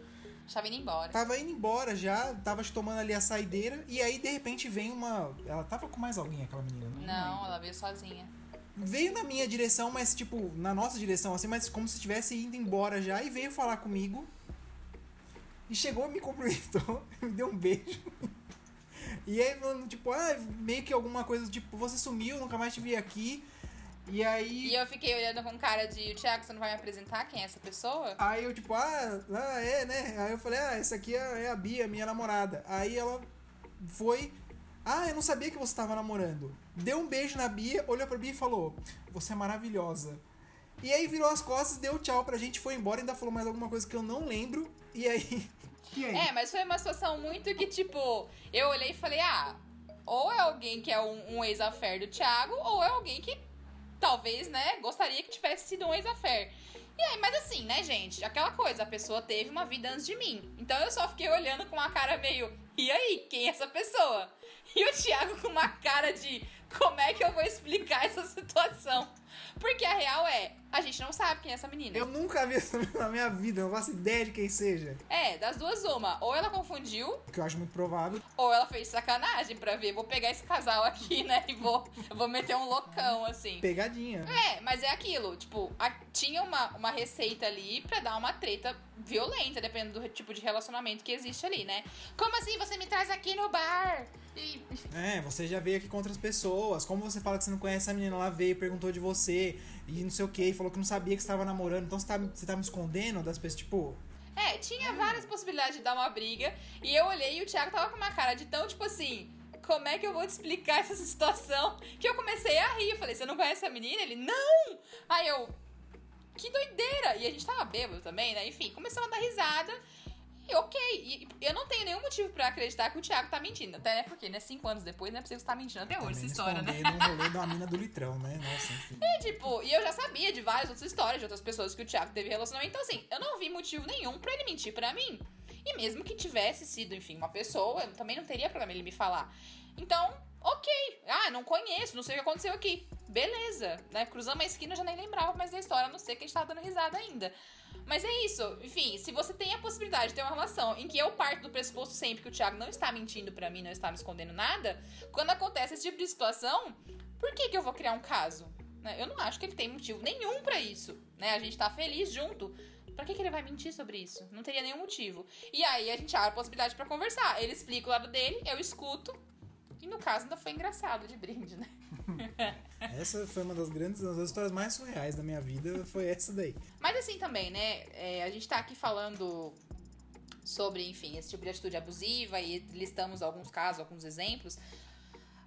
Tava indo embora. tava indo embora já, tava tomando ali a saideira, e aí de repente vem uma. Ela tava com mais alguém, aquela menina, né? Não, ela veio sozinha. Veio na minha direção, mas tipo, na nossa direção, assim, mas como se estivesse indo embora já, e veio falar comigo. E chegou, me cumprimentou, me deu um beijo. E aí, falando, tipo, ah, meio que alguma coisa, tipo, você sumiu, nunca mais te vi aqui. E aí. E eu fiquei olhando com cara de, Thiago, você não vai me apresentar quem é essa pessoa? Aí eu, tipo, ah, ah, é, né? Aí eu falei, ah, essa aqui é é a Bia, minha namorada. Aí ela foi. Ah, eu não sabia que você tava namorando. Deu um beijo na Bia, olhou pra Bia e falou: Você é maravilhosa. E aí virou as costas, deu tchau pra gente, foi embora, ainda falou mais alguma coisa que eu não lembro. E aí. É, mas foi uma situação muito que, tipo, eu olhei e falei, ah, ou é alguém que é um, um ex-affair do Thiago, ou é alguém que talvez, né, gostaria que tivesse sido um ex-affair. E aí, mas assim, né, gente, aquela coisa, a pessoa teve uma vida antes de mim. Então eu só fiquei olhando com uma cara meio, e aí, quem é essa pessoa? E o Thiago com uma cara de, como é que eu vou explicar essa situação? Porque a real é, a gente não sabe quem é essa menina. Eu nunca vi essa menina na minha vida, não faço ideia de quem seja. É, das duas uma. Ou ela confundiu, Que eu acho muito provável. ou ela fez sacanagem pra ver. Vou pegar esse casal aqui, né? E vou, vou meter um loucão, assim. Pegadinha. É, mas é aquilo, tipo, a- tinha uma, uma receita ali pra dar uma treta violenta, dependendo do tipo de relacionamento que existe ali, né? Como assim você me traz aqui no bar? É, você já veio aqui com outras pessoas. Como você fala que você não conhece a menina, ela veio, perguntou de você e não sei o que, falou que não sabia que estava namorando. Então você tá, você tá me escondendo das pessoas, tipo. É, tinha várias possibilidades de dar uma briga. E eu olhei e o Thiago tava com uma cara de tão, tipo assim, como é que eu vou te explicar essa situação? Que eu comecei a rir. Falei, você não conhece a menina? Ele, não! Aí eu. que doideira! E a gente tava bêbado também, né? Enfim, começamos a dar risada. E ok, e eu não tenho nenhum motivo pra acreditar que o Thiago tá mentindo. Até né, porque, né, cinco anos depois, não é possível que você tá mentindo até hoje essa história, né? no rolê uma mina do litrão, né? Nossa, enfim. E tipo, e eu já sabia de várias outras histórias de outras pessoas que o Thiago teve relacionamento. Então, assim, eu não vi motivo nenhum pra ele mentir pra mim. E mesmo que tivesse sido, enfim, uma pessoa, eu também não teria problema ele me falar. Então, ok. Ah, não conheço, não sei o que aconteceu aqui. Beleza, né? Cruzamos a esquina, eu já nem lembrava mais da história, a não ser que a gente tava dando risada ainda. Mas é isso. Enfim, se você tem a possibilidade de ter uma relação em que eu parto do pressuposto sempre que o Thiago não está mentindo para mim, não está me escondendo nada, quando acontece esse tipo de situação, por que, que eu vou criar um caso? Né? Eu não acho que ele tem motivo nenhum para isso. Né? A gente tá feliz junto. Pra que, que ele vai mentir sobre isso? Não teria nenhum motivo. E aí a gente abre a possibilidade para conversar. Ele explica o lado dele, eu escuto. E no caso ainda foi engraçado de brinde, né? essa foi uma das grandes, uma das histórias mais surreais da minha vida, foi essa daí. Mas assim também, né? É, a gente tá aqui falando sobre, enfim, esse tipo de atitude abusiva e listamos alguns casos, alguns exemplos.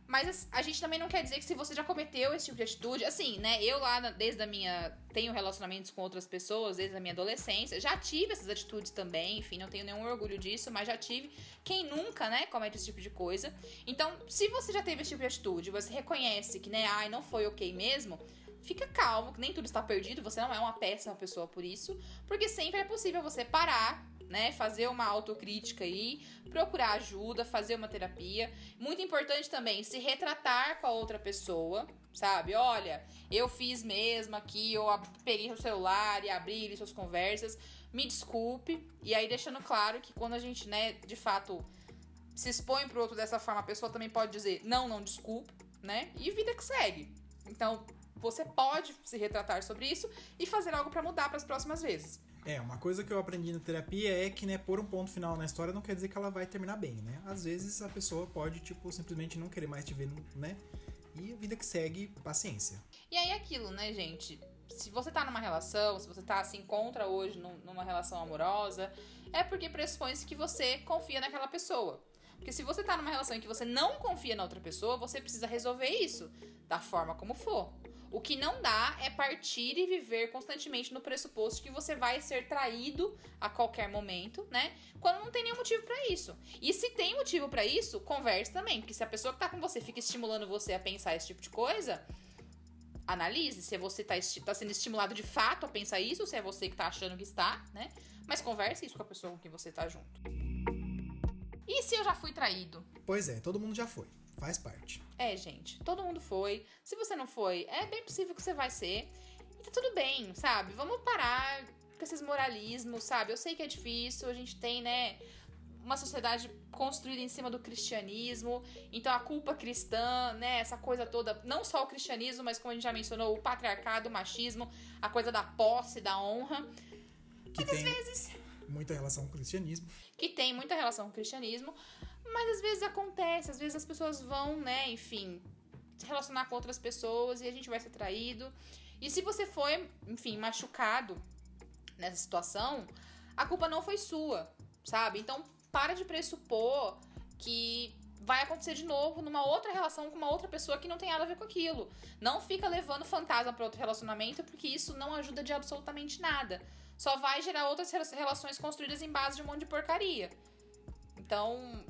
Mas a gente também não quer dizer que se você já cometeu esse tipo de atitude, assim, né? Eu lá, desde a minha. Tenho relacionamentos com outras pessoas, desde a minha adolescência. Já tive essas atitudes também, enfim, não tenho nenhum orgulho disso, mas já tive. Quem nunca, né, comete esse tipo de coisa. Então, se você já teve esse tipo de atitude, você reconhece que, né, ai, não foi ok mesmo, fica calmo, que nem tudo está perdido, você não é uma péssima pessoa por isso, porque sempre é possível você parar, né? Fazer uma autocrítica aí, procurar ajuda, fazer uma terapia. Muito importante também se retratar com a outra pessoa, sabe? Olha, eu fiz mesmo aqui, eu peguei seu celular e abri suas conversas. Me desculpe. E aí deixando claro que quando a gente, né, de fato se expõe pro outro dessa forma, a pessoa também pode dizer: "Não, não desculpe", né? E vida que segue. Então, você pode se retratar sobre isso e fazer algo para mudar para as próximas vezes. É, uma coisa que eu aprendi na terapia é que, né, pôr um ponto final na história não quer dizer que ela vai terminar bem, né? Às vezes a pessoa pode, tipo, simplesmente não querer mais te ver, né? E a vida que segue, paciência. E aí aquilo, né, gente? Se você tá numa relação, se você tá se encontra hoje numa relação amorosa, é porque pressupõe-se que você confia naquela pessoa. Porque se você tá numa relação em que você não confia na outra pessoa, você precisa resolver isso da forma como for. O que não dá é partir e viver constantemente no pressuposto que você vai ser traído a qualquer momento, né? Quando não tem nenhum motivo para isso. E se tem motivo para isso, converse também, porque se a pessoa que tá com você fica estimulando você a pensar esse tipo de coisa, analise se você tá, tá sendo estimulado de fato a pensar isso, se é você que tá achando que está, né? Mas converse isso com a pessoa com quem você tá junto. E se eu já fui traído? Pois é, todo mundo já foi. Faz parte. É, gente, todo mundo foi. Se você não foi, é bem possível que você vai ser. E tá tudo bem, sabe? Vamos parar com esses moralismos, sabe? Eu sei que é difícil, a gente tem, né, uma sociedade construída em cima do cristianismo, então a culpa cristã, né, essa coisa toda, não só o cristianismo, mas como a gente já mencionou, o patriarcado, o machismo, a coisa da posse, da honra. Que Muitas vezes muita relação com o cristianismo. Que tem muita relação com o cristianismo, mas às vezes acontece, às vezes as pessoas vão, né, enfim, se relacionar com outras pessoas e a gente vai ser traído. E se você foi, enfim, machucado nessa situação, a culpa não foi sua, sabe? Então, para de pressupor que vai acontecer de novo numa outra relação com uma outra pessoa que não tem nada a ver com aquilo. Não fica levando fantasma para outro relacionamento, porque isso não ajuda de absolutamente nada. Só vai gerar outras relações construídas em base de um monte de porcaria. Então,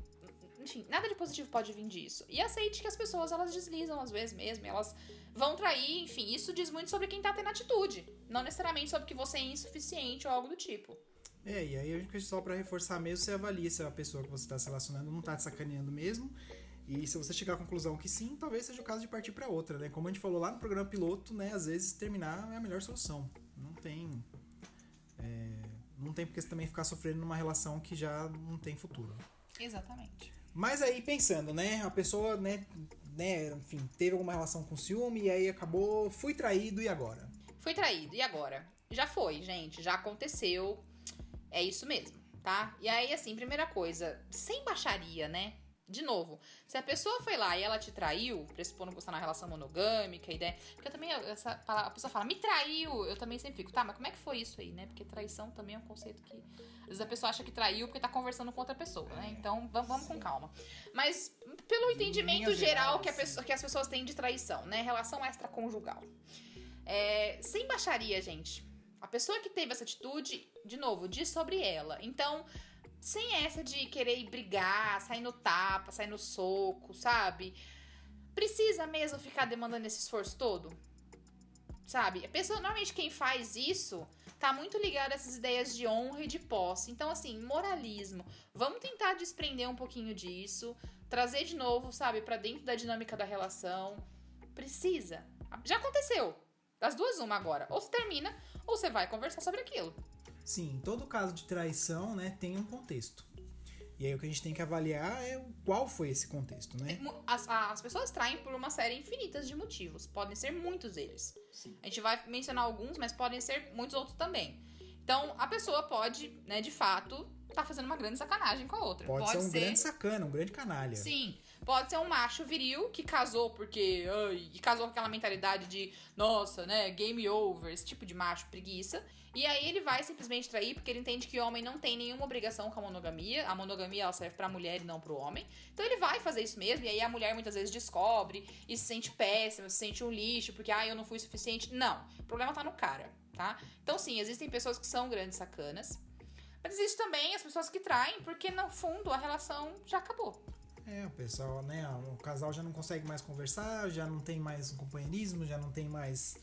enfim, nada de positivo pode vir disso. E aceite que as pessoas elas deslizam às vezes mesmo, elas vão trair, enfim, isso diz muito sobre quem tá tendo atitude, não necessariamente sobre que você é insuficiente ou algo do tipo. É, e aí a gente só para reforçar mesmo, você avalia se a pessoa que você está se relacionando não tá te sacaneando mesmo. E se você chegar à conclusão que sim, talvez seja o caso de partir para outra, né? Como a gente falou lá no programa piloto, né? Às vezes terminar é a melhor solução. Não tem. É, não tem porque você também ficar sofrendo numa relação que já não tem futuro. Exatamente. Mas aí pensando, né? A pessoa, né, né, enfim, teve alguma relação com ciúme e aí acabou, fui traído e agora? Fui traído e agora? Já foi, gente, já aconteceu. É isso mesmo, tá? E aí, assim, primeira coisa, sem baixaria, né? De novo, se a pessoa foi lá e ela te traiu, pressupondo que você tá na relação monogâmica, ideia. Porque eu também, essa, a pessoa fala, me traiu, eu também sempre fico, tá, mas como é que foi isso aí, né? Porque traição também é um conceito que. Às vezes a pessoa acha que traiu porque tá conversando com outra pessoa, né? Então vamos, com calma. Mas pelo entendimento geral que, a pessoa, que as pessoas têm de traição, né? Relação extraconjugal. É, sem baixaria, gente A pessoa que teve essa atitude, de novo, diz sobre ela. Então, sem essa de querer brigar, sair no tapa, sair no soco, sabe? Precisa mesmo ficar demandando esse esforço todo? Sabe? Pessoa, normalmente quem faz isso tá muito ligado a essas ideias de honra e de posse. Então, assim, moralismo. Vamos tentar desprender um pouquinho disso, trazer de novo, sabe, para dentro da dinâmica da relação. Precisa. Já aconteceu. Das duas, uma agora. Ou você termina, ou você vai conversar sobre aquilo. Sim, em todo caso de traição, né, tem um contexto. E aí o que a gente tem que avaliar é qual foi esse contexto, né? As, as pessoas traem por uma série infinitas de motivos. Podem ser muitos deles. Sim. A gente vai mencionar alguns, mas podem ser muitos outros também. Então, a pessoa pode, né, de fato, tá fazendo uma grande sacanagem com a outra. Pode, pode ser um ser... grande sacana, um grande canalha. Sim. Pode ser um macho viril que casou porque. Ai, e casou com aquela mentalidade de, nossa, né, game over, esse tipo de macho preguiça. E aí ele vai simplesmente trair porque ele entende que o homem não tem nenhuma obrigação com a monogamia. A monogamia ela serve pra mulher e não pro homem. Então ele vai fazer isso mesmo. E aí a mulher muitas vezes descobre e se sente péssima, se sente um lixo, porque ah, eu não fui suficiente. Não. O problema tá no cara, tá? Então, sim, existem pessoas que são grandes sacanas. Mas existe também as pessoas que traem porque, no fundo, a relação já acabou. É, o pessoal, né? O casal já não consegue mais conversar, já não tem mais um companheirismo, já não tem mais.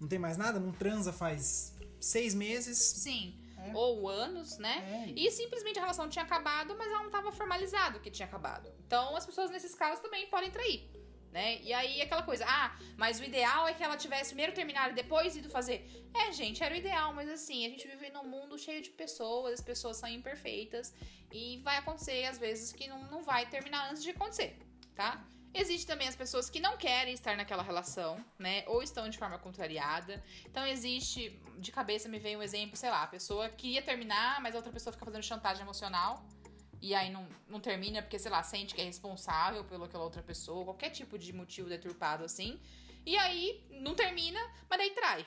Não tem mais nada, não transa faz seis meses. Sim. É. Ou anos, né? É. E simplesmente a relação tinha acabado, mas ela não estava formalizado que tinha acabado. Então as pessoas nesses casos também podem trair. Né? E aí aquela coisa, ah, mas o ideal é que ela tivesse primeiro terminado e depois ido fazer. É, gente, era o ideal, mas assim, a gente vive num mundo cheio de pessoas, as pessoas são imperfeitas e vai acontecer às vezes que não, não vai terminar antes de acontecer, tá? Existe também as pessoas que não querem estar naquela relação, né? Ou estão de forma contrariada. Então existe, de cabeça me veio um exemplo, sei lá, a pessoa queria terminar, mas a outra pessoa fica fazendo chantagem emocional. E aí não, não termina porque, sei lá, sente que é responsável pela aquela outra pessoa, qualquer tipo de motivo deturpado assim. E aí não termina, mas daí trai,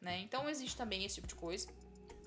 né? Então existe também esse tipo de coisa.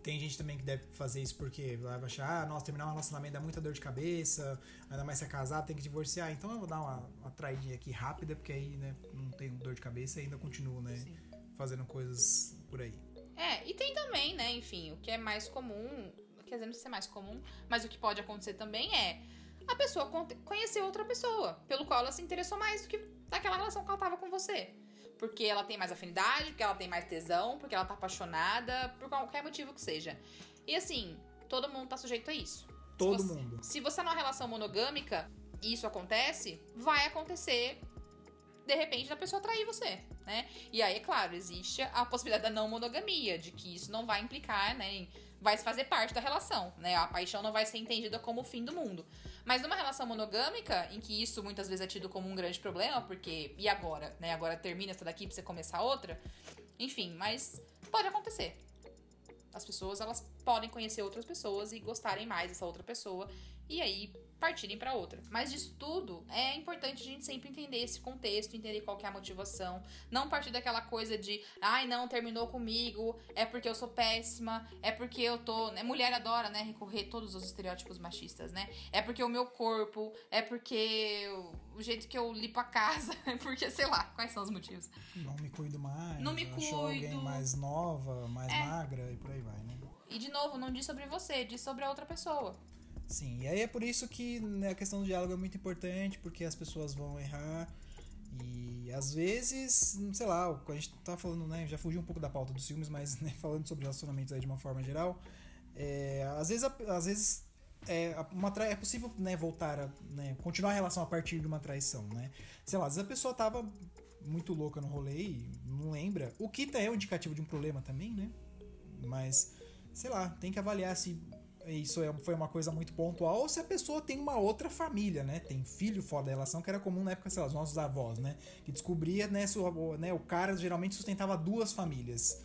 Tem gente também que deve fazer isso porque vai achar, ah, nossa, terminar um relacionamento dá muita dor de cabeça, ainda mais se é casado, tem que divorciar. Então eu vou dar uma, uma traidinha aqui rápida, porque aí, né, não tenho dor de cabeça e ainda continuo, né, Sim. fazendo coisas por aí. É, e tem também, né, enfim, o que é mais comum, quer dizer, não sei se é mais comum, mas o que pode acontecer também é a pessoa conhecer outra pessoa, pelo qual ela se interessou mais do que naquela relação que ela tava com você porque ela tem mais afinidade, porque ela tem mais tesão, porque ela tá apaixonada, por qualquer motivo que seja. E assim, todo mundo tá sujeito a isso. Todo se você, mundo. Se você tá numa relação monogâmica e isso acontece, vai acontecer de repente da pessoa trair você, né? E aí, é claro, existe a possibilidade da não monogamia, de que isso não vai implicar, né, em, vai fazer parte da relação, né? A paixão não vai ser entendida como o fim do mundo. Mas numa relação monogâmica, em que isso muitas vezes é tido como um grande problema, porque e agora, né? Agora termina essa daqui pra você começar outra. Enfim, mas pode acontecer. As pessoas, elas podem conhecer outras pessoas e gostarem mais dessa outra pessoa e aí partirem para outra. Mas disso tudo, é importante a gente sempre entender esse contexto, entender qual é a motivação, não partir daquela coisa de, ai, não, terminou comigo, é porque eu sou péssima, é porque eu tô, né? Mulher adora, né, recorrer todos os estereótipos machistas, né? É porque o meu corpo, é porque o jeito que eu limpo a casa, é porque, sei lá, quais são os motivos? Não me cuido mais. Não me cuido. alguém mais nova, mais é. magra e por aí vai, né? E de novo, não diz sobre você, diz sobre a outra pessoa. Sim, e aí é por isso que né, a questão do diálogo é muito importante, porque as pessoas vão errar e às vezes, sei lá, a gente tá falando, né, já fugiu um pouco da pauta dos filmes, mas né, falando sobre relacionamentos aí de uma forma geral, é, às vezes, às vezes é, uma tra... é possível né, voltar a né, continuar a relação a partir de uma traição, né? Sei lá, às vezes a pessoa tava muito louca no rolê e não lembra, o que é um indicativo de um problema também, né? Mas, sei lá, tem que avaliar se isso é, foi uma coisa muito pontual, ou se a pessoa tem uma outra família, né? Tem filho fora da relação, que era comum na época, sei lá, os nossos avós, né? Que descobria, né, sua, né, o cara geralmente sustentava duas famílias.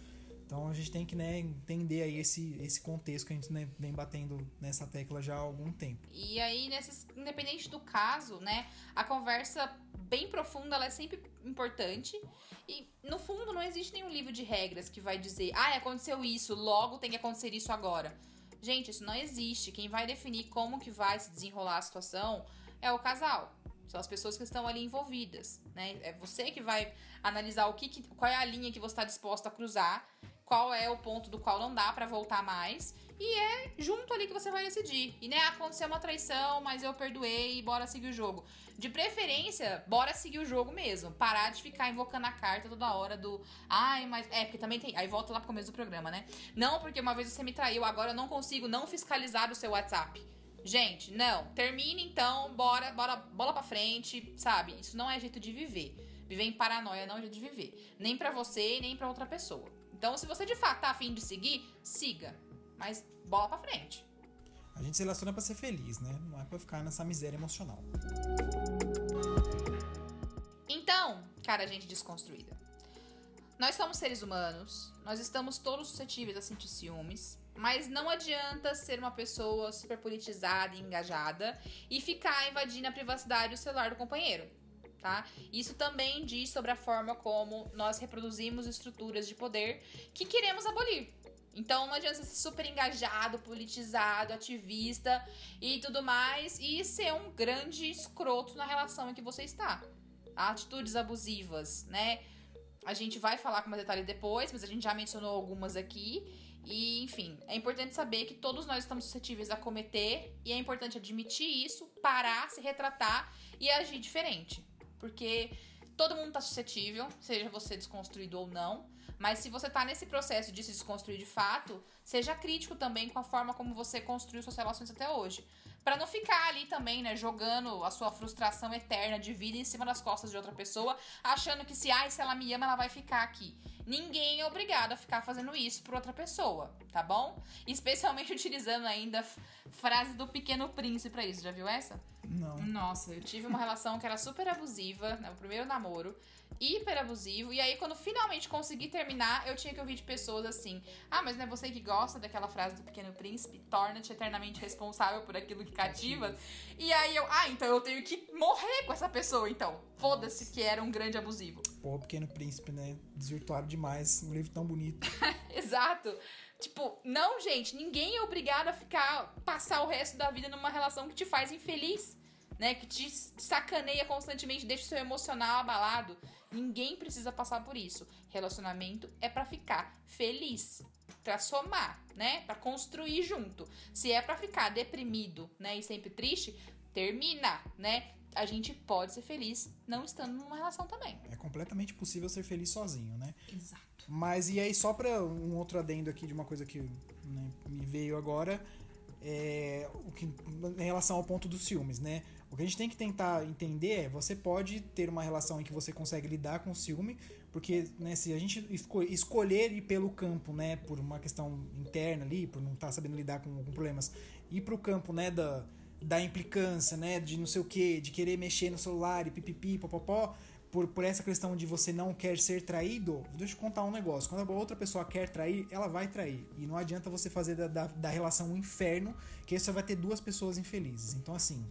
Então a gente tem que né, entender aí esse, esse contexto que a gente né, vem batendo nessa tecla já há algum tempo. E aí, nesses, independente do caso, né, a conversa bem profunda ela é sempre importante. E no fundo não existe nenhum livro de regras que vai dizer, ah, aconteceu isso, logo tem que acontecer isso agora. Gente, isso não existe. Quem vai definir como que vai se desenrolar a situação é o casal. São as pessoas que estão ali envolvidas, né? É você que vai analisar o que, que qual é a linha que você está disposto a cruzar, qual é o ponto do qual não dá para voltar mais. E é junto ali que você vai decidir. E né, aconteceu uma traição, mas eu perdoei, bora seguir o jogo. De preferência, bora seguir o jogo mesmo. Parar de ficar invocando a carta toda hora do. Ai, mas. É, porque também tem. Aí volta lá pro começo do programa, né? Não, porque uma vez você me traiu, agora eu não consigo não fiscalizar o seu WhatsApp. Gente, não. Termine então, bora, bora, bola pra frente, sabe? Isso não é jeito de viver. Viver em paranoia não é jeito de viver. Nem para você, nem para outra pessoa. Então, se você de fato tá afim de seguir, siga. Mas bola pra frente. A gente se relaciona para ser feliz, né? Não é pra ficar nessa miséria emocional. Então, cara, gente desconstruída. Nós somos seres humanos, nós estamos todos suscetíveis a sentir ciúmes, mas não adianta ser uma pessoa super politizada e engajada e ficar invadindo a privacidade do celular do companheiro, tá? Isso também diz sobre a forma como nós reproduzimos estruturas de poder que queremos abolir. Então não adianta ser super engajado, politizado, ativista e tudo mais e ser um grande escroto na relação em que você está. Atitudes abusivas, né? A gente vai falar com mais detalhe depois, mas a gente já mencionou algumas aqui. E, enfim, é importante saber que todos nós estamos suscetíveis a cometer e é importante admitir isso, parar, se retratar e agir diferente. Porque todo mundo está suscetível, seja você desconstruído ou não. Mas se você tá nesse processo de se desconstruir de fato, seja crítico também com a forma como você construiu suas relações até hoje. para não ficar ali também, né, jogando a sua frustração eterna de vida em cima das costas de outra pessoa, achando que se, ai, se ela me ama, ela vai ficar aqui. Ninguém é obrigado a ficar fazendo isso por outra pessoa, tá bom? Especialmente utilizando ainda frase do Pequeno Príncipe pra isso. Já viu essa? Não. Nossa, eu tive uma relação que era super abusiva, né, o primeiro namoro hiper abusivo. E aí, quando finalmente consegui terminar, eu tinha que ouvir de pessoas assim: Ah, mas não é você que gosta daquela frase do Pequeno Príncipe? Torna-te eternamente responsável por aquilo que cativa. E aí eu, ah, então eu tenho que morrer com essa pessoa, então. Foda-se que era um grande abusivo. Pô, Pequeno Príncipe, né? Desvirtuado demais. Um livro tão bonito. Exato. Tipo, não, gente, ninguém é obrigado a ficar, passar o resto da vida numa relação que te faz infeliz, né? Que te sacaneia constantemente, deixa o seu emocional abalado. Ninguém precisa passar por isso. Relacionamento é para ficar feliz, para somar, né? Para construir junto. Se é para ficar deprimido, né, e sempre triste, termina, né? A gente pode ser feliz não estando numa relação também. É completamente possível ser feliz sozinho, né? Exato. Mas e aí, só pra um outro adendo aqui de uma coisa que né, me veio agora, é, o que, em relação ao ponto dos ciúmes, né? O que a gente tem que tentar entender é, você pode ter uma relação em que você consegue lidar com o ciúme, porque né, se a gente esco escolher ir pelo campo, né, por uma questão interna ali, por não estar tá sabendo lidar com, com problemas, ir pro campo, né, da, da implicância, né, de não sei o que, de querer mexer no celular e pipipi, popopó, por, por essa questão de você não quer ser traído, deixa eu contar um negócio. Quando a outra pessoa quer trair, ela vai trair. E não adianta você fazer da, da, da relação um inferno, que aí vai ter duas pessoas infelizes. Então, assim,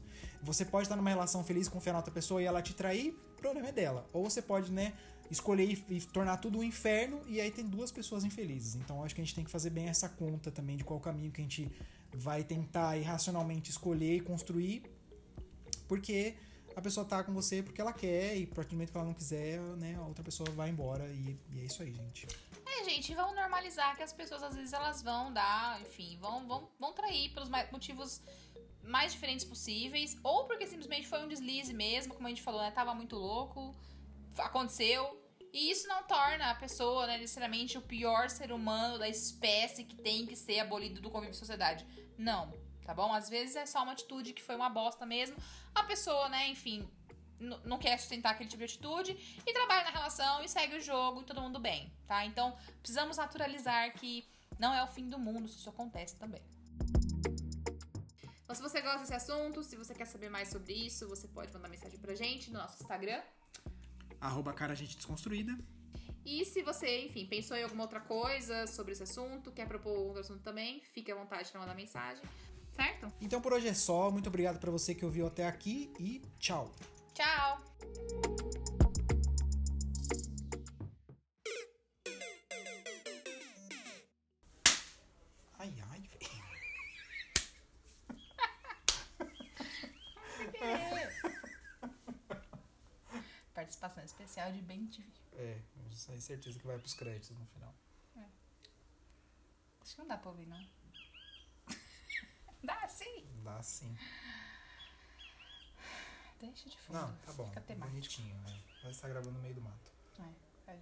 você pode estar numa relação feliz com a outra pessoa e ela te trair, o problema é dela. Ou você pode, né, escolher e, e tornar tudo um inferno e aí tem duas pessoas infelizes. Então, acho que a gente tem que fazer bem essa conta também de qual caminho que a gente vai tentar irracionalmente escolher e construir, porque a pessoa tá com você porque ela quer e a partir momento que ela não quiser, né, a outra pessoa vai embora e, e é isso aí, gente. É, gente, vamos normalizar que as pessoas às vezes elas vão dar, enfim, vão, vão, vão trair pelos motivos mais diferentes possíveis, ou porque simplesmente foi um deslize mesmo, como a gente falou, né? Tava muito louco, aconteceu. E isso não torna a pessoa, né, necessariamente o pior ser humano da espécie que tem que ser abolido do convívio em sociedade. Não tá bom? Às vezes é só uma atitude que foi uma bosta mesmo. A pessoa, né, enfim, não quer sustentar aquele tipo de atitude e trabalha na relação e segue o jogo e todo mundo bem, tá? Então, precisamos naturalizar que não é o fim do mundo se isso acontece também. Então, se você gosta desse assunto, se você quer saber mais sobre isso, você pode mandar mensagem pra gente no nosso Instagram. Arroba cara gente desconstruída. E se você, enfim, pensou em alguma outra coisa sobre esse assunto, quer propor outro assunto também, fique à vontade para mandar mensagem certo? Então por hoje é só. Muito obrigado para você que ouviu até aqui e tchau. Tchau. Ai, ai, Participação especial de Ben TV. É, tenho certeza que vai pros créditos no final. Acho que não dá pra ouvir, não. Dá sim. Dá sim. Deixa de fundo. Não, tá bom. Fica temático. Bonitinho, né? Vai estar gravando no meio do mato. É,